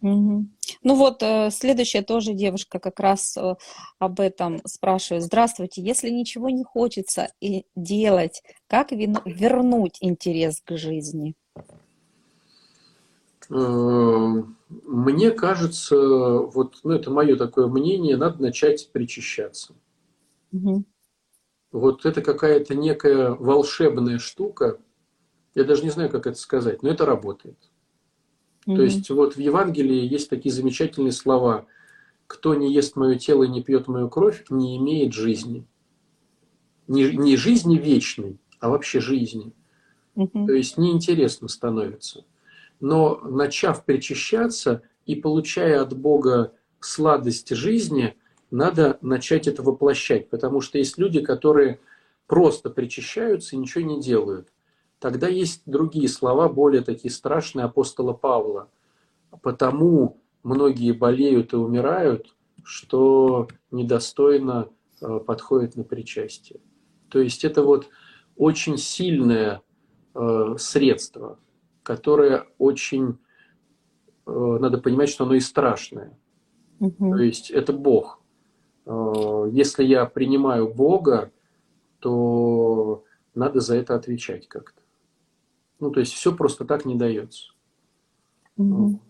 Speaker 1: Угу. Ну вот, э, следующая тоже девушка как раз э, об этом спрашивает. Здравствуйте, если ничего не хочется и делать, как вернуть интерес к жизни?
Speaker 2: Э, мне кажется, вот, ну это мое такое мнение, надо начать причащаться. Угу. Вот это какая-то некая волшебная штука. Я даже не знаю, как это сказать, но это работает. Mm-hmm. То есть вот в Евангелии есть такие замечательные слова. Кто не ест мое тело и не пьет мою кровь, не имеет жизни. Не, не жизни вечной, а вообще жизни. Mm-hmm. То есть неинтересно становится. Но начав причащаться и получая от Бога сладость жизни, надо начать это воплощать. Потому что есть люди, которые просто причащаются и ничего не делают. Тогда есть другие слова, более такие страшные апостола Павла. Потому многие болеют и умирают, что недостойно э, подходит на причастие. То есть это вот очень сильное э, средство, которое очень, э, надо понимать, что оно и страшное. Угу. То есть это Бог. Если я принимаю Бога, то надо за это отвечать как-то. Ну, то есть все просто так не дается.
Speaker 1: Угу.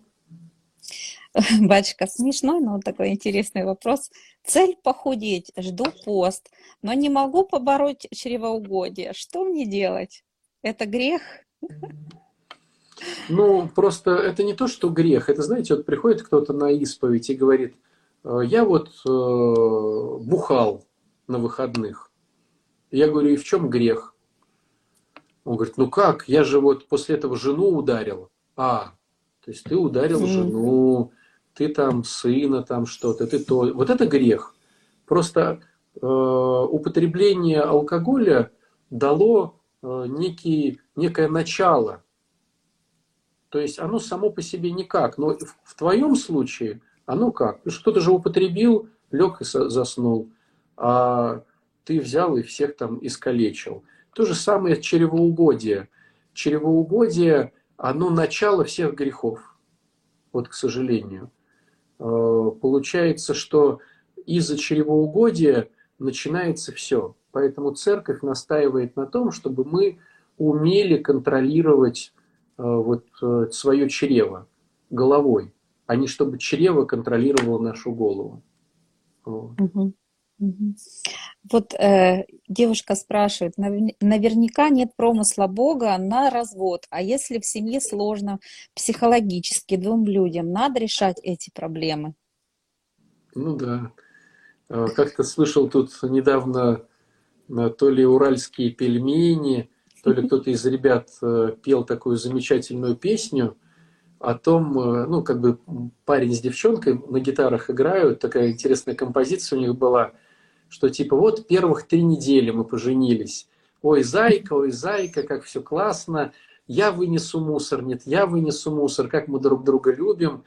Speaker 1: Батюшка, смешной, но такой интересный вопрос. Цель похудеть, жду пост, но не могу побороть чревоугодие. Что мне делать? Это грех?
Speaker 2: Ну, просто это не то, что грех. Это, знаете, вот приходит кто-то на исповедь и говорит, «Э, я вот э, бухал на выходных. Я говорю, и в чем грех? Он говорит, ну как, я же вот после этого жену ударил. А, то есть ты ударил mm. жену, ты там сына, там что-то, ты то. Вот это грех. Просто э, употребление алкоголя дало э, некий, некое начало. То есть оно само по себе никак. Но в, в твоем случае оно как? Кто-то же употребил, лег и заснул, а ты взял и всех там искалечил. То же самое чревоугодие. Чревоугодие, оно начало всех грехов. Вот, к сожалению. Э, получается, что из-за чревоугодия начинается все. Поэтому церковь настаивает на том, чтобы мы умели контролировать вот э, свое чрево головой, а не чтобы чрево контролировало нашу голову.
Speaker 1: Вот. Угу. Вот э, девушка спрашивает, наверняка нет промысла Бога на развод, а если в семье сложно психологически двум людям, надо решать эти проблемы?
Speaker 2: Ну да. А, как-то слышал тут недавно то ли уральские пельмени, то ли кто-то из ребят э, пел такую замечательную песню о том, э, ну, как бы парень с девчонкой на гитарах играют, такая интересная композиция у них была – что типа вот первых три недели мы поженились. Ой, зайка, ой, зайка, как все классно. Я вынесу мусор, нет, я вынесу мусор, как мы друг друга любим.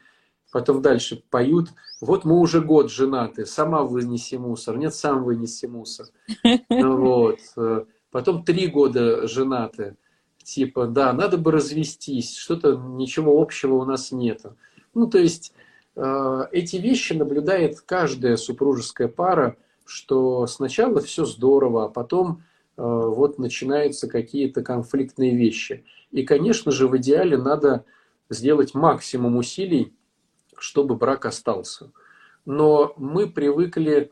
Speaker 2: потом дальше поют, вот мы уже год женаты, сама вынеси мусор, нет, сам вынеси мусор. Вот. Потом три года женаты, типа, да, надо бы развестись, что-то, ничего общего у нас нет. Ну, то есть, э, эти вещи наблюдает каждая супружеская пара, что сначала все здорово, а потом э, вот начинаются какие-то конфликтные вещи. И, конечно же, в идеале надо сделать максимум усилий, чтобы брак остался. Но мы привыкли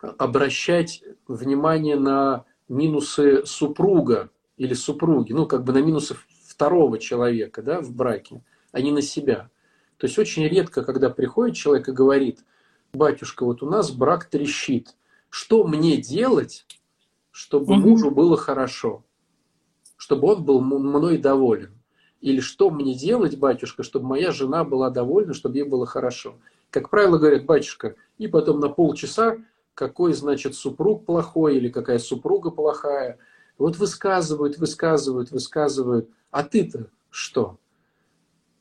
Speaker 2: обращать внимание на минусы супруга или супруги, ну, как бы на минусы второго человека да, в браке, а не на себя. То есть очень редко, когда приходит человек и говорит, батюшка, вот у нас брак трещит, что мне делать, чтобы мужу было хорошо, чтобы он был мной доволен? Или что мне делать, батюшка, чтобы моя жена была довольна, чтобы ей было хорошо? Как правило, говорят, батюшка, и потом на полчаса, какой, значит, супруг плохой или какая супруга плохая. Вот высказывают, высказывают, высказывают. А ты-то что?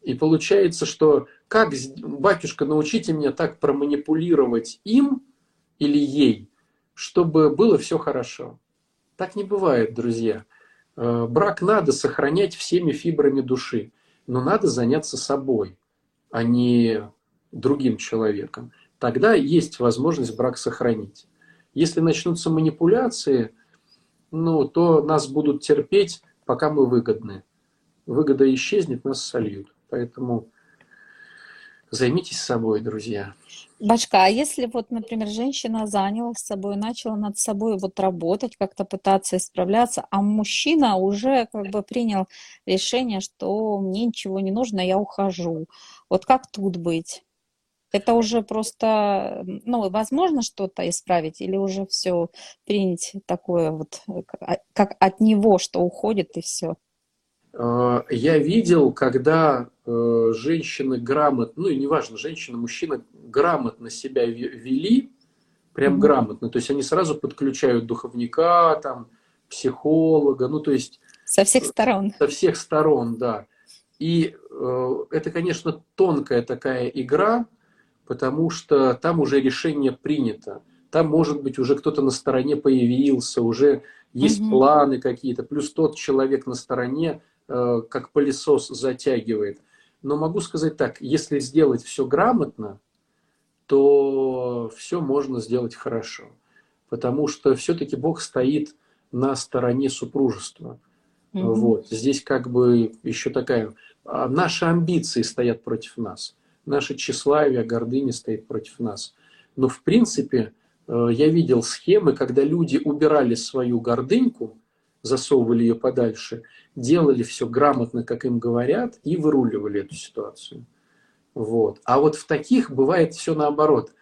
Speaker 2: И получается, что как, батюшка, научите меня так проманипулировать им или ей, чтобы было все хорошо. Так не бывает, друзья. Э, брак надо сохранять всеми фибрами души, но надо заняться собой, а не другим человеком. Тогда есть возможность брак сохранить. Если начнутся манипуляции, ну, то нас будут терпеть, пока мы выгодны. Выгода исчезнет, нас сольют. Поэтому Займитесь собой, друзья.
Speaker 1: Башка, а если вот, например, женщина занялась собой, начала над собой вот работать, как-то пытаться исправляться, а мужчина уже как бы принял решение, что мне ничего не нужно, я ухожу. Вот как тут быть? Это уже просто, ну, возможно что-то исправить или уже все принять такое вот, как от него, что уходит и все?
Speaker 2: Э, я видел, когда э, женщины грамотно, ну и неважно, женщина, мужчина грамотно себя вели, прям mm-hmm. грамотно, то есть они сразу подключают духовника, там, психолога, ну то есть...
Speaker 1: Со всех сторон.
Speaker 2: Со всех сторон, да. И э, это, конечно, тонкая такая игра, потому что там уже решение принято. Там, может быть, уже кто-то на стороне появился, уже есть угу. планы какие-то, плюс тот человек на стороне Э, как пылесос затягивает. Но могу сказать так, если сделать все грамотно, то все можно сделать хорошо. Потому что все-таки Бог стоит на стороне супружества. Mm-hmm. Вот. Здесь как бы еще такая... А, наши амбиции стоят против нас. Наше тщеславие, гордыня стоит против нас. Но в принципе э, я видел схемы, когда люди убирали свою гордыньку, засовывали ее подальше, делали все грамотно, как им говорят, и выруливали эту ситуацию. Вот. А вот в таких бывает все наоборот.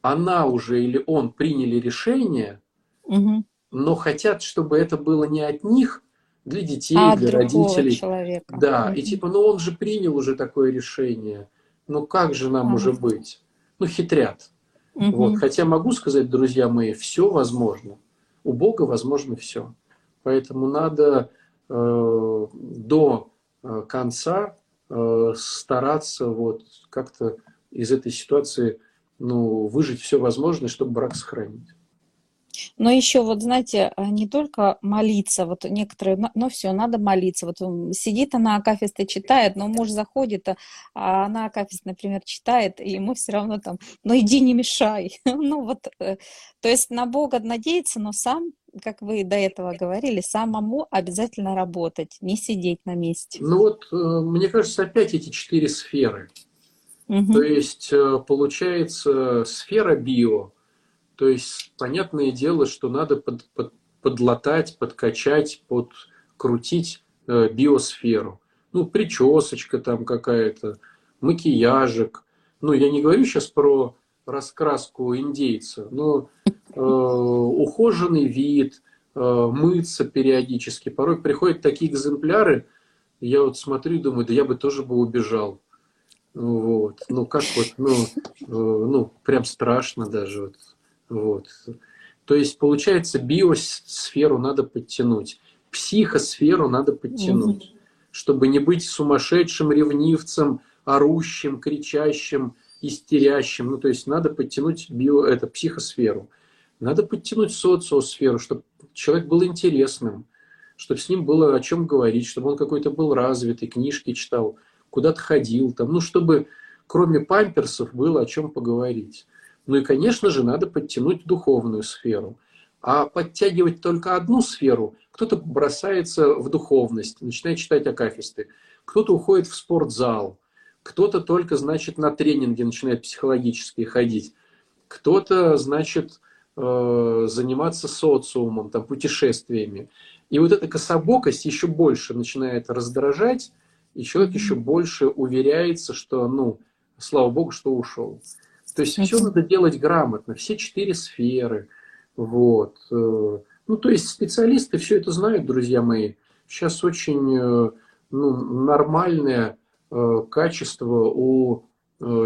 Speaker 2: Она уже или он приняли решение, угу. но хотят, чтобы это было не от них, для детей, а для родителей.
Speaker 1: Человека.
Speaker 2: Да, угу. и типа, ну он же принял уже такое решение. Ну как же нам уже быть? Ну хитрят. Угу. Вот. Хотя могу сказать, друзья мои, все возможно. У Бога возможно все. Поэтому надо э, до э, конца э, стараться вот как-то из этой ситуации ну, выжить все возможное, чтобы брак сохранить.
Speaker 1: Но еще вот, знаете, э, не только молиться, вот некоторые, ну все, надо молиться. Вот сидит она акафисты читает, но муж заходит, а, а она акафист, например, читает, и ему все равно там, ну иди не мешай. ну вот, то есть на Бога надеяться, но сам как вы до этого говорили, самому обязательно работать, не сидеть на месте.
Speaker 2: Ну вот, э, мне кажется, опять эти четыре сферы. Угу. То есть, э, получается, сфера био, то есть, понятное дело, что надо под, под, подлатать, подкачать, подкрутить э, биосферу. Ну, причесочка там какая-то, макияжик. Ну, я не говорю сейчас про раскраску индейца, но Э, ухоженный вид, э, мыться периодически. Порой приходят такие экземпляры, я вот смотрю, думаю, да я бы тоже бы убежал. Вот. Ну, как вот, ну, э, ну, прям страшно даже. Вот. Вот. То есть, получается, биосферу надо подтянуть, психосферу надо подтянуть, чтобы не быть сумасшедшим ревнивцем, орущим, кричащим, истерящим. Ну, то есть надо подтянуть био, это, психосферу. Надо подтянуть социосферу, чтобы человек был интересным, чтобы с ним было о чем говорить, чтобы он какой-то был развитый, книжки читал, куда-то ходил, там, ну, чтобы кроме памперсов было о чем поговорить. Ну и, конечно же, надо подтянуть духовную сферу. А подтягивать только одну сферу, кто-то бросается в духовность, начинает читать акафисты, кто-то уходит в спортзал, кто-то только, значит, на тренинги начинает психологические ходить, кто-то, значит, э, заниматься социумом, там, путешествиями. И вот эта кособокость еще больше начинает раздражать, и человек еще больше уверяется, что, ну, слава богу, что ушел. То есть все надо делать грамотно, все четыре сферы. Вот. Э, ну, то есть специалисты все это знают, друзья мои. Сейчас очень э, ну, нормальное э, качество у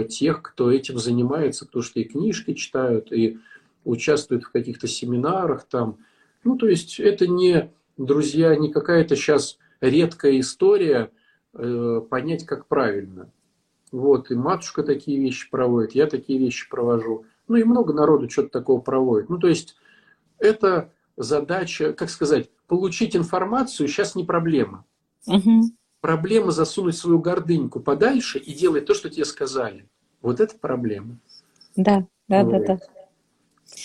Speaker 2: тех, кто этим занимается, потому что и книжки читают, и участвуют в каких-то семинарах там. Ну, то есть это не, друзья, не какая-то сейчас редкая история понять, как правильно. Вот, и матушка такие вещи проводит, я такие вещи провожу. Ну и много народу что-то такого проводит. Ну, то есть это задача, как сказать, получить информацию сейчас не проблема. Угу. Проблема засунуть свою гордыньку подальше и делать то, что тебе сказали. Вот это проблема.
Speaker 1: Да, да, вот. да, да.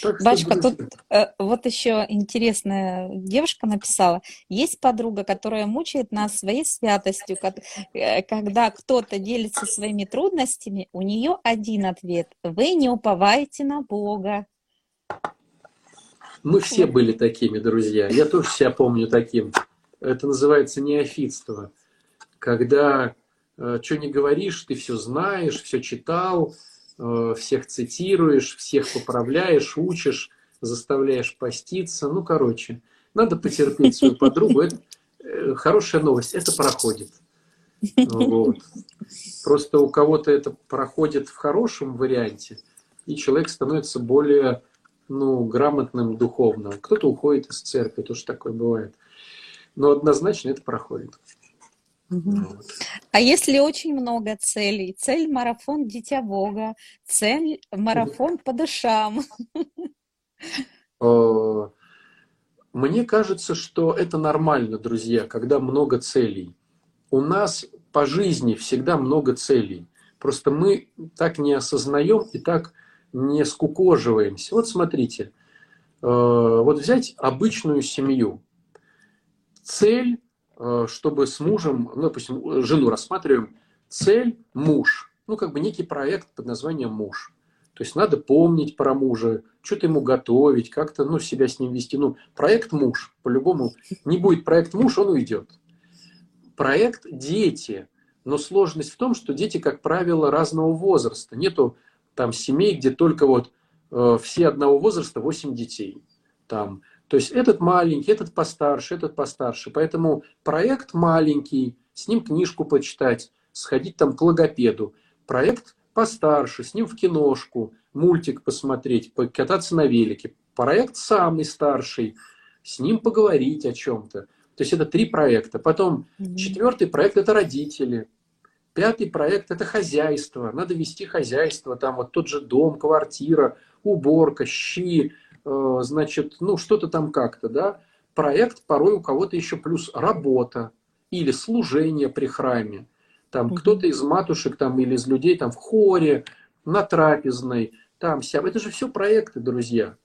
Speaker 1: Так Бачка, тут э, вот еще интересная девушка написала. Есть подруга, которая мучает нас своей святостью. Как, э, когда кто-то делится своими трудностями, у нее один ответ. Вы не уповаете на Бога.
Speaker 2: Мы все были такими, друзья. Я тоже себя помню таким. Это называется неофитство. Когда э, что не говоришь, ты все знаешь, все читал, всех цитируешь, всех поправляешь, учишь, заставляешь поститься. Ну, короче, надо потерпеть свою подругу. Это э, хорошая новость, это проходит. Вот. Просто у кого-то это проходит в хорошем варианте, и человек становится более ну, грамотным духовно. Кто-то уходит из церкви, тоже такое бывает. Но однозначно это проходит.
Speaker 1: А если очень много целей? Цель марафон Дитя Бога, цель марафон по душам.
Speaker 2: Э, мне кажется, что это нормально, друзья, когда много целей. У нас по жизни всегда много целей. Просто мы так не осознаем и так не скукоживаемся. Вот смотрите, э, вот взять обычную семью. Цель чтобы с мужем, ну, допустим, жену рассматриваем, цель – муж. Ну, как бы некий проект под названием «муж». То есть надо помнить про мужа, что-то ему готовить, как-то ну, себя с ним вести. Ну, проект муж, по-любому. Не будет проект муж, он уйдет. Проект дети. Но сложность в том, что дети, как правило, разного возраста. Нету там семей, где только вот э, все одного возраста, 8 детей. Там то есть этот маленький, этот постарше, этот постарше. Поэтому проект маленький, с ним книжку почитать, сходить там к логопеду. Проект постарше, с ним в киношку, мультик посмотреть, покататься на велике. Проект самый старший, с ним поговорить о чем-то. То есть это три проекта. Потом mm-hmm. четвертый проект это родители. Пятый проект это хозяйство. Надо вести хозяйство. Там вот тот же дом, квартира, уборка, щи, значит, ну что-то там как-то, да, проект порой у кого-то еще плюс работа или служение при храме. Там mm кто-то из матушек там или из людей там в хоре, на трапезной, там вся. Это же все проекты, друзья.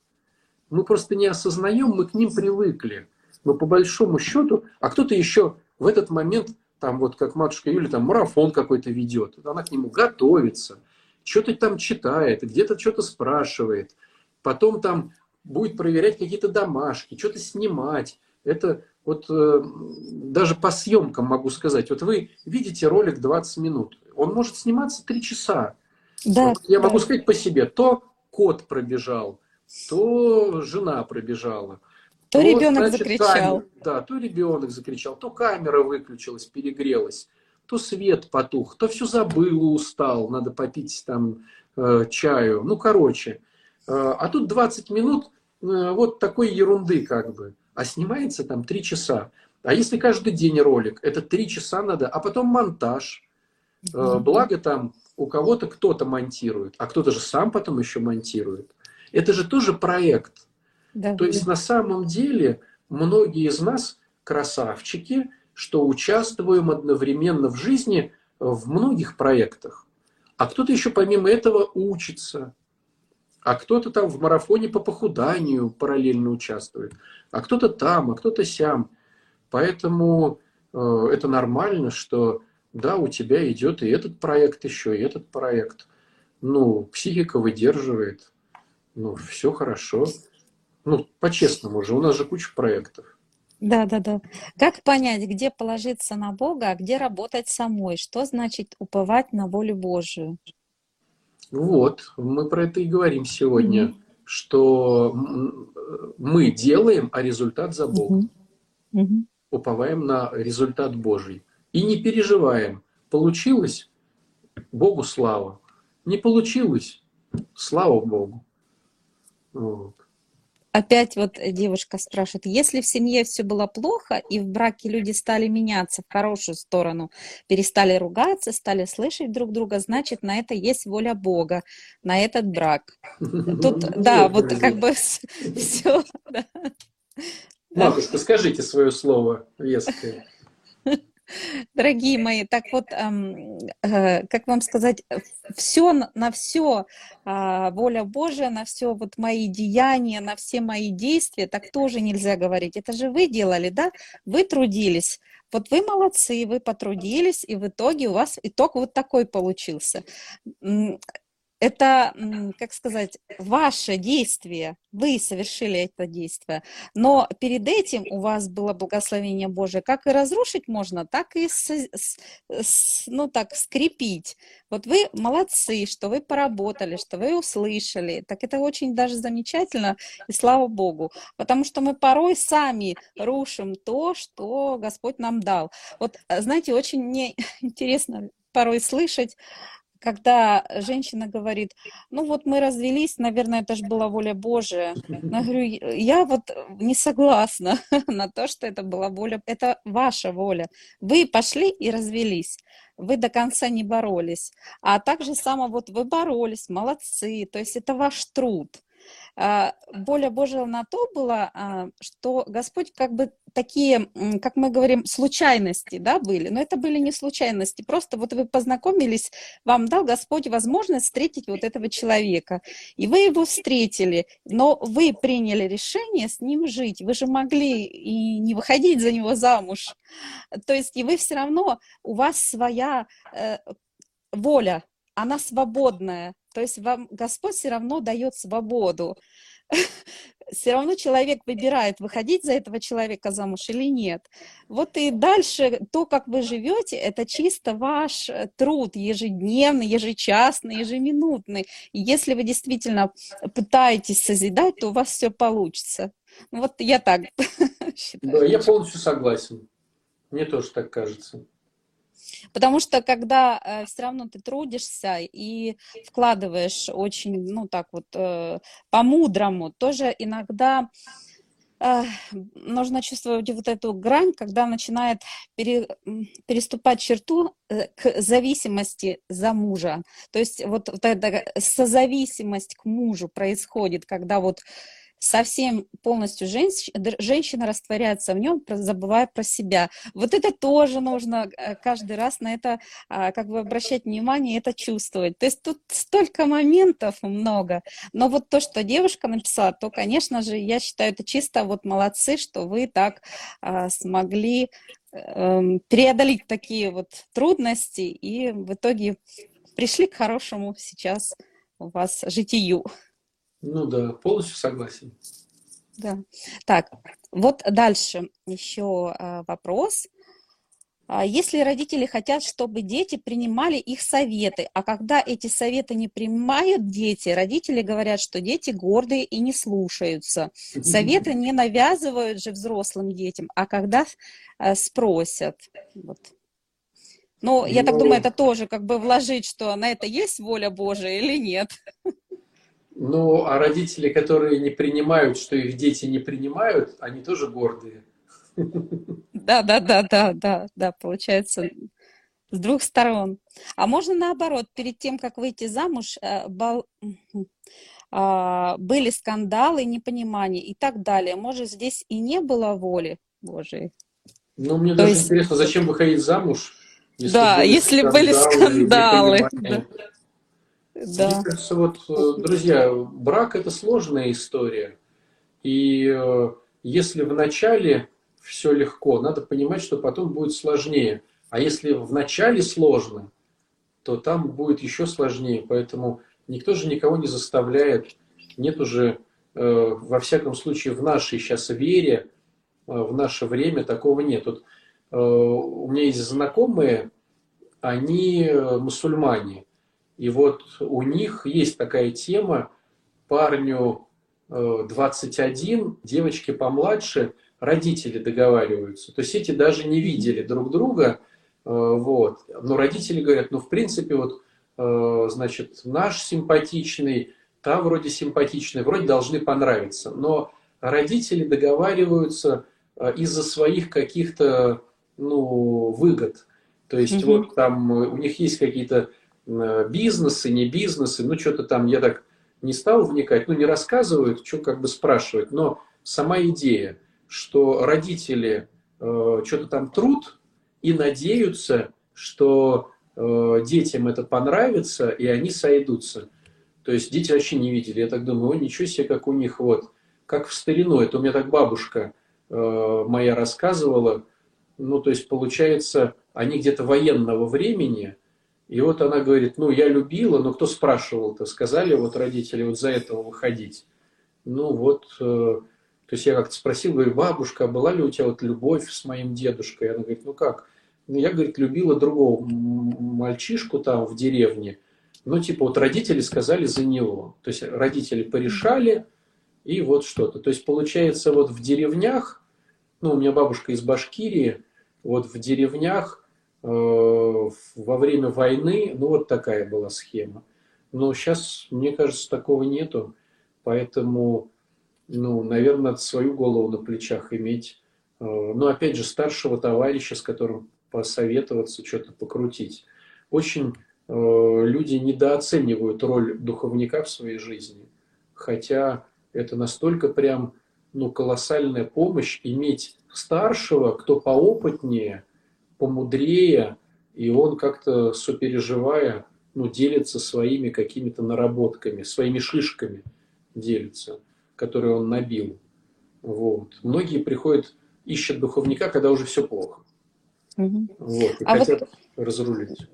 Speaker 2: Мы просто не осознаем, мы к ним привыкли. Но по большому счету, а кто-то еще в этот момент, там вот как матушка Юля, там марафон какой-то ведет, она к нему готовится, что-то там читает, где-то что-то спрашивает. Потом там будет проверять какие-то домашки, что-то снимать. Это вот э, даже по съемкам могу сказать. Вот вы видите ролик 20 минут, он может сниматься 3 часа. Да, вот я да. могу сказать по себе, то кот пробежал, то жена пробежала.
Speaker 1: То, то ребенок значит, закричал.
Speaker 2: Камера, да, то ребенок закричал, то камера выключилась, перегрелась, то свет потух, то все забыл, устал, надо попить там э, чаю. Ну, короче, а тут 20 минут э, вот такой ерунды как бы. А снимается там 3 часа. А если каждый день ролик, это 3 часа надо, а потом монтаж. Благо там у кого-то кто-то монтирует, а кто-то же сам потом еще монтирует. Это же тоже проект. Да. То есть на самом деле многие из нас красавчики, что участвуем одновременно в жизни в многих проектах. А кто-то еще помимо этого учится. А кто-то там в марафоне по похуданию параллельно участвует. А кто-то там, а кто-то сям. Поэтому э, это нормально, что да, у тебя идет и этот проект еще, и этот проект. Ну, психика выдерживает. Ну, все хорошо. Ну, по-честному же, у нас же куча проектов.
Speaker 1: Да, да, да. Как понять, где положиться на Бога, а где работать самой? Что значит уповать на волю Божию?
Speaker 2: Вот, мы про это и говорим сегодня, угу. что мы делаем, а результат за Богом. Угу. Уповаем на результат Божий. И не переживаем. Получилось? Богу слава. Не получилось? Слава Богу.
Speaker 1: Вот. Опять вот девушка спрашивает, если в семье все было плохо, и в браке люди стали меняться в хорошую сторону, перестали ругаться, стали слышать друг друга, значит, на это есть воля Бога, на этот брак. Тут, да, вот как бы все.
Speaker 2: Матушка, скажите свое слово веское.
Speaker 1: Дорогие мои, так вот, э, как вам сказать, все на все а, воля Божия, на все вот мои деяния, на все мои действия, так тоже нельзя говорить. Это же вы делали, да? Вы трудились. Вот вы молодцы, вы потрудились, и в итоге у вас итог вот такой получился это, как сказать, ваше действие, вы совершили это действие, но перед этим у вас было благословение Божие, как и разрушить можно, так и, с, с, ну так, скрепить. Вот вы молодцы, что вы поработали, что вы услышали, так это очень даже замечательно, и слава Богу, потому что мы порой сами рушим то, что Господь нам дал. Вот, знаете, очень мне интересно порой слышать, когда женщина говорит, ну вот мы развелись, наверное, это же была воля Божия. Я говорю, я вот не согласна на то, что это была воля, это ваша воля. Вы пошли и развелись, вы до конца не боролись. А также само вот вы боролись, молодцы, то есть это ваш труд. А, воля Божия на то была, а, что Господь как бы такие, как мы говорим, случайности, да, были, но это были не случайности, просто вот вы познакомились, вам дал Господь возможность встретить вот этого человека, и вы его встретили, но вы приняли решение с ним жить, вы же могли и не выходить за него замуж, то есть и вы все равно, у вас своя э, воля, она свободная, то есть вам Господь все равно дает свободу. Все равно человек выбирает, выходить за этого человека замуж или нет. Вот и дальше то, как вы живете, это чисто ваш э, труд ежедневный, ежечасный, ежеминутный. Если вы действительно пытаетесь созидать, то у вас все получится. Вот я так
Speaker 2: считаю. Да, я полностью согласен. Мне тоже так кажется.
Speaker 1: Потому что когда э, все равно ты трудишься и вкладываешь очень, ну так вот, э, по-мудрому, тоже иногда э, нужно чувствовать вот эту грань, когда начинает пере, переступать черту э, к зависимости за мужа. То есть вот, вот эта созависимость к мужу происходит, когда вот совсем полностью женщ... женщина растворяется в нем, забывая про себя. Вот это тоже нужно э, каждый раз на это а, как бы обращать внимание, это чувствовать. То есть тут столько моментов много. Но вот то, что девушка написала, то, конечно же, я считаю, это чисто вот молодцы, что вы так а, смогли эм, преодолеть такие вот трудности и в итоге пришли к хорошему сейчас у вас житию.
Speaker 2: Ну да, полностью согласен.
Speaker 1: Да. Так, вот дальше еще а, вопрос. А если родители хотят, чтобы дети принимали их советы, а когда эти советы не принимают дети, родители говорят, что дети гордые и не слушаются. Советы не навязывают же взрослым детям, а когда э, спросят. Вот. Ну, я так думаю, это тоже как бы вложить, что на это есть воля Божия или нет.
Speaker 2: Ну, а родители, которые не принимают, что их дети не принимают, они тоже гордые.
Speaker 1: Да, да, да, да, да, да, получается. С двух сторон. А можно наоборот, перед тем, как выйти замуж, э, бал... а, были скандалы, непонимания и так далее. Может, здесь и не было воли Божией?
Speaker 2: Ну, мне То даже есть... интересно, зачем выходить замуж?
Speaker 1: Если да, были если скандалы, были скандалы. Да.
Speaker 2: Да. Мне кажется, вот, э, друзья, брак это сложная история. И э, если в начале все легко, надо понимать, что потом будет сложнее. А если в начале сложно, то там будет еще сложнее. Поэтому никто же никого не заставляет. Нет уже, э, во всяком случае, в нашей сейчас вере, в наше время такого нет. Вот, у меня есть знакомые, они мусульмане. И вот у них есть такая тема, парню 21, э, девочке помладше, родители договариваются. То есть эти даже не видели друг друга, э, вот. Но родители говорят, ну, в принципе, вот, э, значит, наш симпатичный, та вроде симпатичная, вроде должны понравиться. Но родители договариваются из-за своих каких-то, ну, выгод. То есть угу. вот там у них есть какие-то бизнесы, не бизнесы, ну что-то там я так не стал вникать, ну не рассказывают, что как бы спрашивать, но сама идея, что родители э, что-то там труд и надеются, что э, детям это понравится, и они сойдутся. То есть дети вообще не видели. Я так думаю, о, ничего себе, как у них вот, как в старину. Это у меня так бабушка э, моя рассказывала. Ну, то есть, получается, они где-то военного времени, и вот она говорит, ну, я любила, но кто спрашивал-то? Сказали вот родители вот за этого выходить. Ну, вот, э, то есть я как-то спросил, говорю, бабушка, а была ли у тебя вот любовь с моим дедушкой? Она говорит, ну как? Ну, я, говорит, любила другого мальчишку там в деревне. Ну, типа, вот родители сказали за него. То есть родители порешали, и вот что-то. То есть, получается, вот в деревнях, ну, у меня бабушка из Башкирии, вот в деревнях во время войны, ну вот такая была схема. Но сейчас, мне кажется, такого нету, поэтому, ну, наверное, свою голову на плечах иметь. Э, но опять же, старшего товарища, с которым посоветоваться, что-то покрутить. Очень э, люди недооценивают роль духовника в своей жизни, хотя это настолько прям ну, колоссальная помощь иметь старшего, кто поопытнее – помудрее, и он как-то сопереживая, ну, делится своими какими-то наработками, своими шишками делится, которые он набил. Вот. Многие приходят, ищут духовника, когда уже все плохо. Угу. Вот, и а хотят вот, разрулить.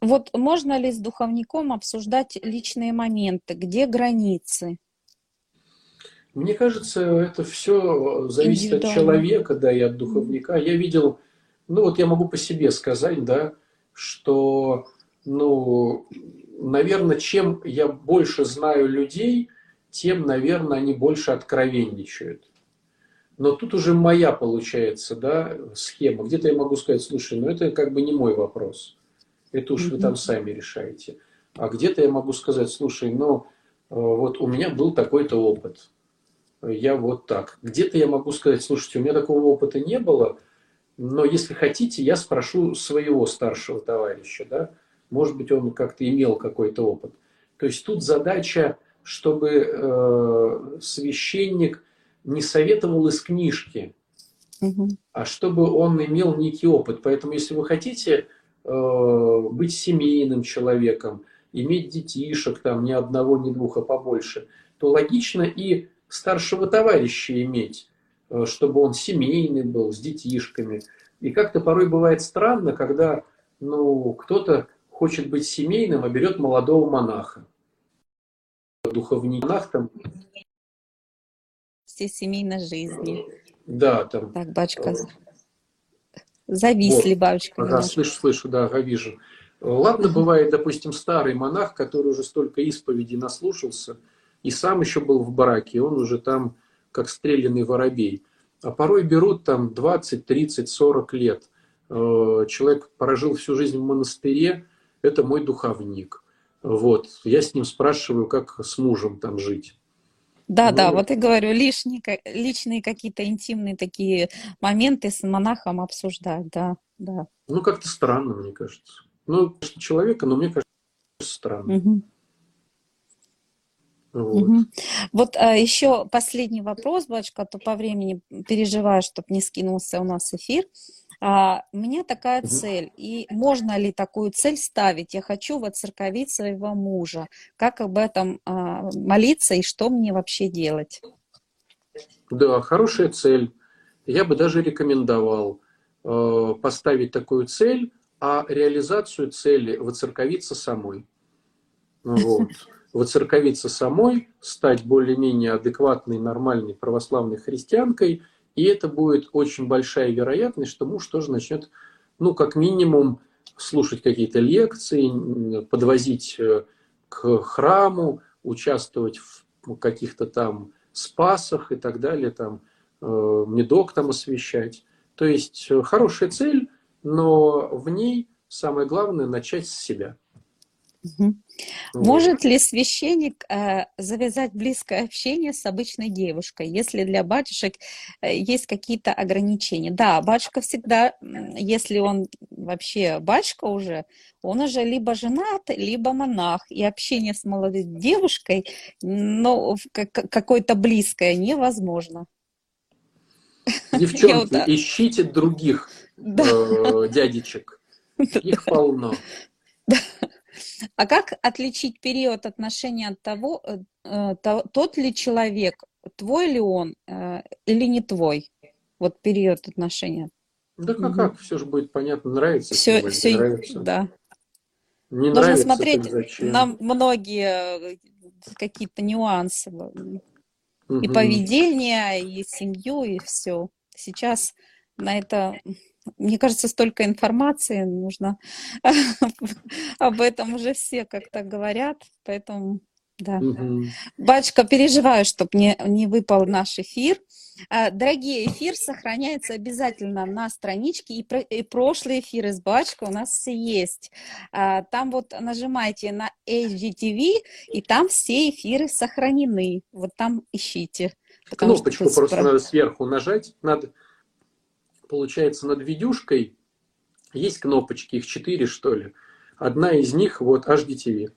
Speaker 1: Вот можно ли с духовником обсуждать личные моменты? Где границы?
Speaker 2: Мне кажется, это все зависит от человека, да, и от духовника. Я видел ну вот я могу по себе сказать, да, что, ну, наверное, чем я больше знаю людей, тем, наверное, они больше откровенничают. Но тут уже моя получается, да, схема. Где-то я могу сказать, слушай, ну это как бы не мой вопрос. Это уж вы там сами решаете. А где-то я могу сказать, слушай, ну э, вот у меня был такой-то опыт. Я вот так. Где-то я могу сказать, слушайте, у меня такого опыта не было, но если хотите, я спрошу своего старшего товарища, да, может быть, он как-то имел какой-то опыт. То есть тут задача, чтобы э, священник не советовал из книжки, угу. а чтобы он имел некий опыт. Поэтому, если вы хотите э, быть семейным человеком, иметь детишек, там, ни одного, ни двух, а побольше, то логично и старшего товарища иметь, чтобы он семейный был, с детишками. И как-то порой бывает странно, когда ну, кто-то хочет быть семейным, а берет молодого монаха. Духовник монах там.
Speaker 1: Все семейной жизни.
Speaker 2: Да, там.
Speaker 1: Так, бачка. Зависли, вот. бабочка.
Speaker 2: Ага, слышу, слышу, да, ага, вижу. Ладно, бывает, допустим, старый монах, который уже столько исповедей наслушался, и сам еще был в браке, он уже там как стрелянный воробей. А порой берут там 20, 30, 40 лет. Э, человек прожил всю жизнь в монастыре, это мой духовник. Вот. Я с ним спрашиваю, как с мужем там жить.
Speaker 1: Да, ну, да, вот и говорю, лишние, личные какие-то интимные такие моменты с монахом обсуждать, да. да.
Speaker 2: Ну, как-то странно, мне кажется. Ну, человека, но мне кажется, странно.
Speaker 1: Угу. Вот, угу. вот а, еще последний вопрос, Бачка, а то по времени переживаю, чтобы не скинулся у нас эфир. А, у меня такая цель, и можно ли такую цель ставить? Я хочу воцерковить своего мужа. Как об этом а, молиться и что мне вообще делать?
Speaker 2: Да, хорошая цель. Я бы даже рекомендовал э, поставить такую цель, а реализацию цели воцерковиться самой. Вот. Воцерковиться самой, стать более-менее адекватной, нормальной православной христианкой – и это будет очень большая вероятность, что муж тоже начнет, ну, как минимум, слушать какие-то лекции, подвозить э, к храму, участвовать в каких-то там спасах и так далее, там, э, медок там освещать. То есть э, хорошая цель, но в ней самое главное начать с себя.
Speaker 1: Угу. Может ли священник э, завязать близкое общение с обычной девушкой, если для батюшек э, есть какие-то ограничения? Да, батюшка всегда, если он вообще батюшка уже, он уже либо женат, либо монах, и общение с молодой девушкой, но какое-то близкое невозможно.
Speaker 2: Девчонки, ищите других э, дядечек. Их полно.
Speaker 1: А как отличить период отношений от того, э, э, тот ли человек, твой ли он э, или не твой? Вот период отношений.
Speaker 2: Да как, угу. как, все же будет понятно, нравится.
Speaker 1: Все, все, нравится. да.
Speaker 2: Не
Speaker 1: Нужно
Speaker 2: нравится,
Speaker 1: смотреть на многие какие-то нюансы. Угу. И поведение, и семью, и все. Сейчас на это мне кажется, столько информации нужно. Об этом уже все как-то говорят, поэтому да. Угу. Батюшка, переживаю, чтобы не, не выпал наш эфир. А, дорогие, эфир сохраняется обязательно на страничке, и, про, и прошлые эфиры с Батюшкой у нас все есть. А, там вот нажимайте на HGTV, и там все эфиры сохранены. Вот там ищите.
Speaker 2: Кнопочку просто про... надо сверху нажать, надо получается, над видюшкой есть кнопочки, их четыре, что ли. Одна из них вот HDTV.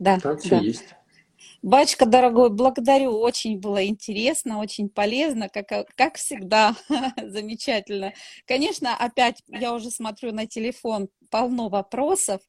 Speaker 1: Да,
Speaker 2: так все
Speaker 1: да.
Speaker 2: есть.
Speaker 1: Батюшка, дорогой, благодарю, очень было интересно, очень полезно, как, как всегда, замечательно. Конечно, опять я уже смотрю на телефон, полно вопросов.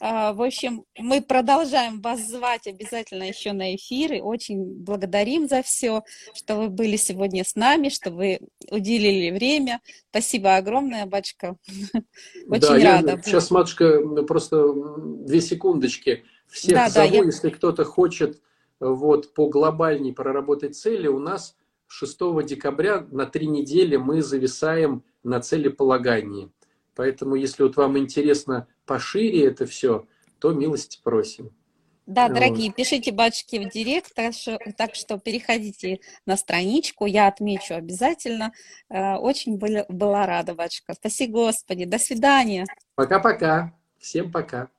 Speaker 1: А, в общем, мы продолжаем вас звать обязательно еще на эфиры. Очень благодарим за все, что вы были сегодня с нами, что вы уделили время. Спасибо огромное, батюшка.
Speaker 2: Очень да, рада. Я, сейчас, матушка, просто две секундочки. Всех да, зову, да, я... если кто-то хочет вот, по глобальней проработать цели, у нас 6 декабря на три недели мы зависаем на целеполагании. Поэтому, если вот вам интересно пошире это все, то милости просим.
Speaker 1: Да, дорогие, пишите батюшки в директ, так что, переходите на страничку, я отмечу обязательно. Э, очень была, была рада, батюшка. Спаси Господи, до свидания.
Speaker 2: Пока-пока, всем пока.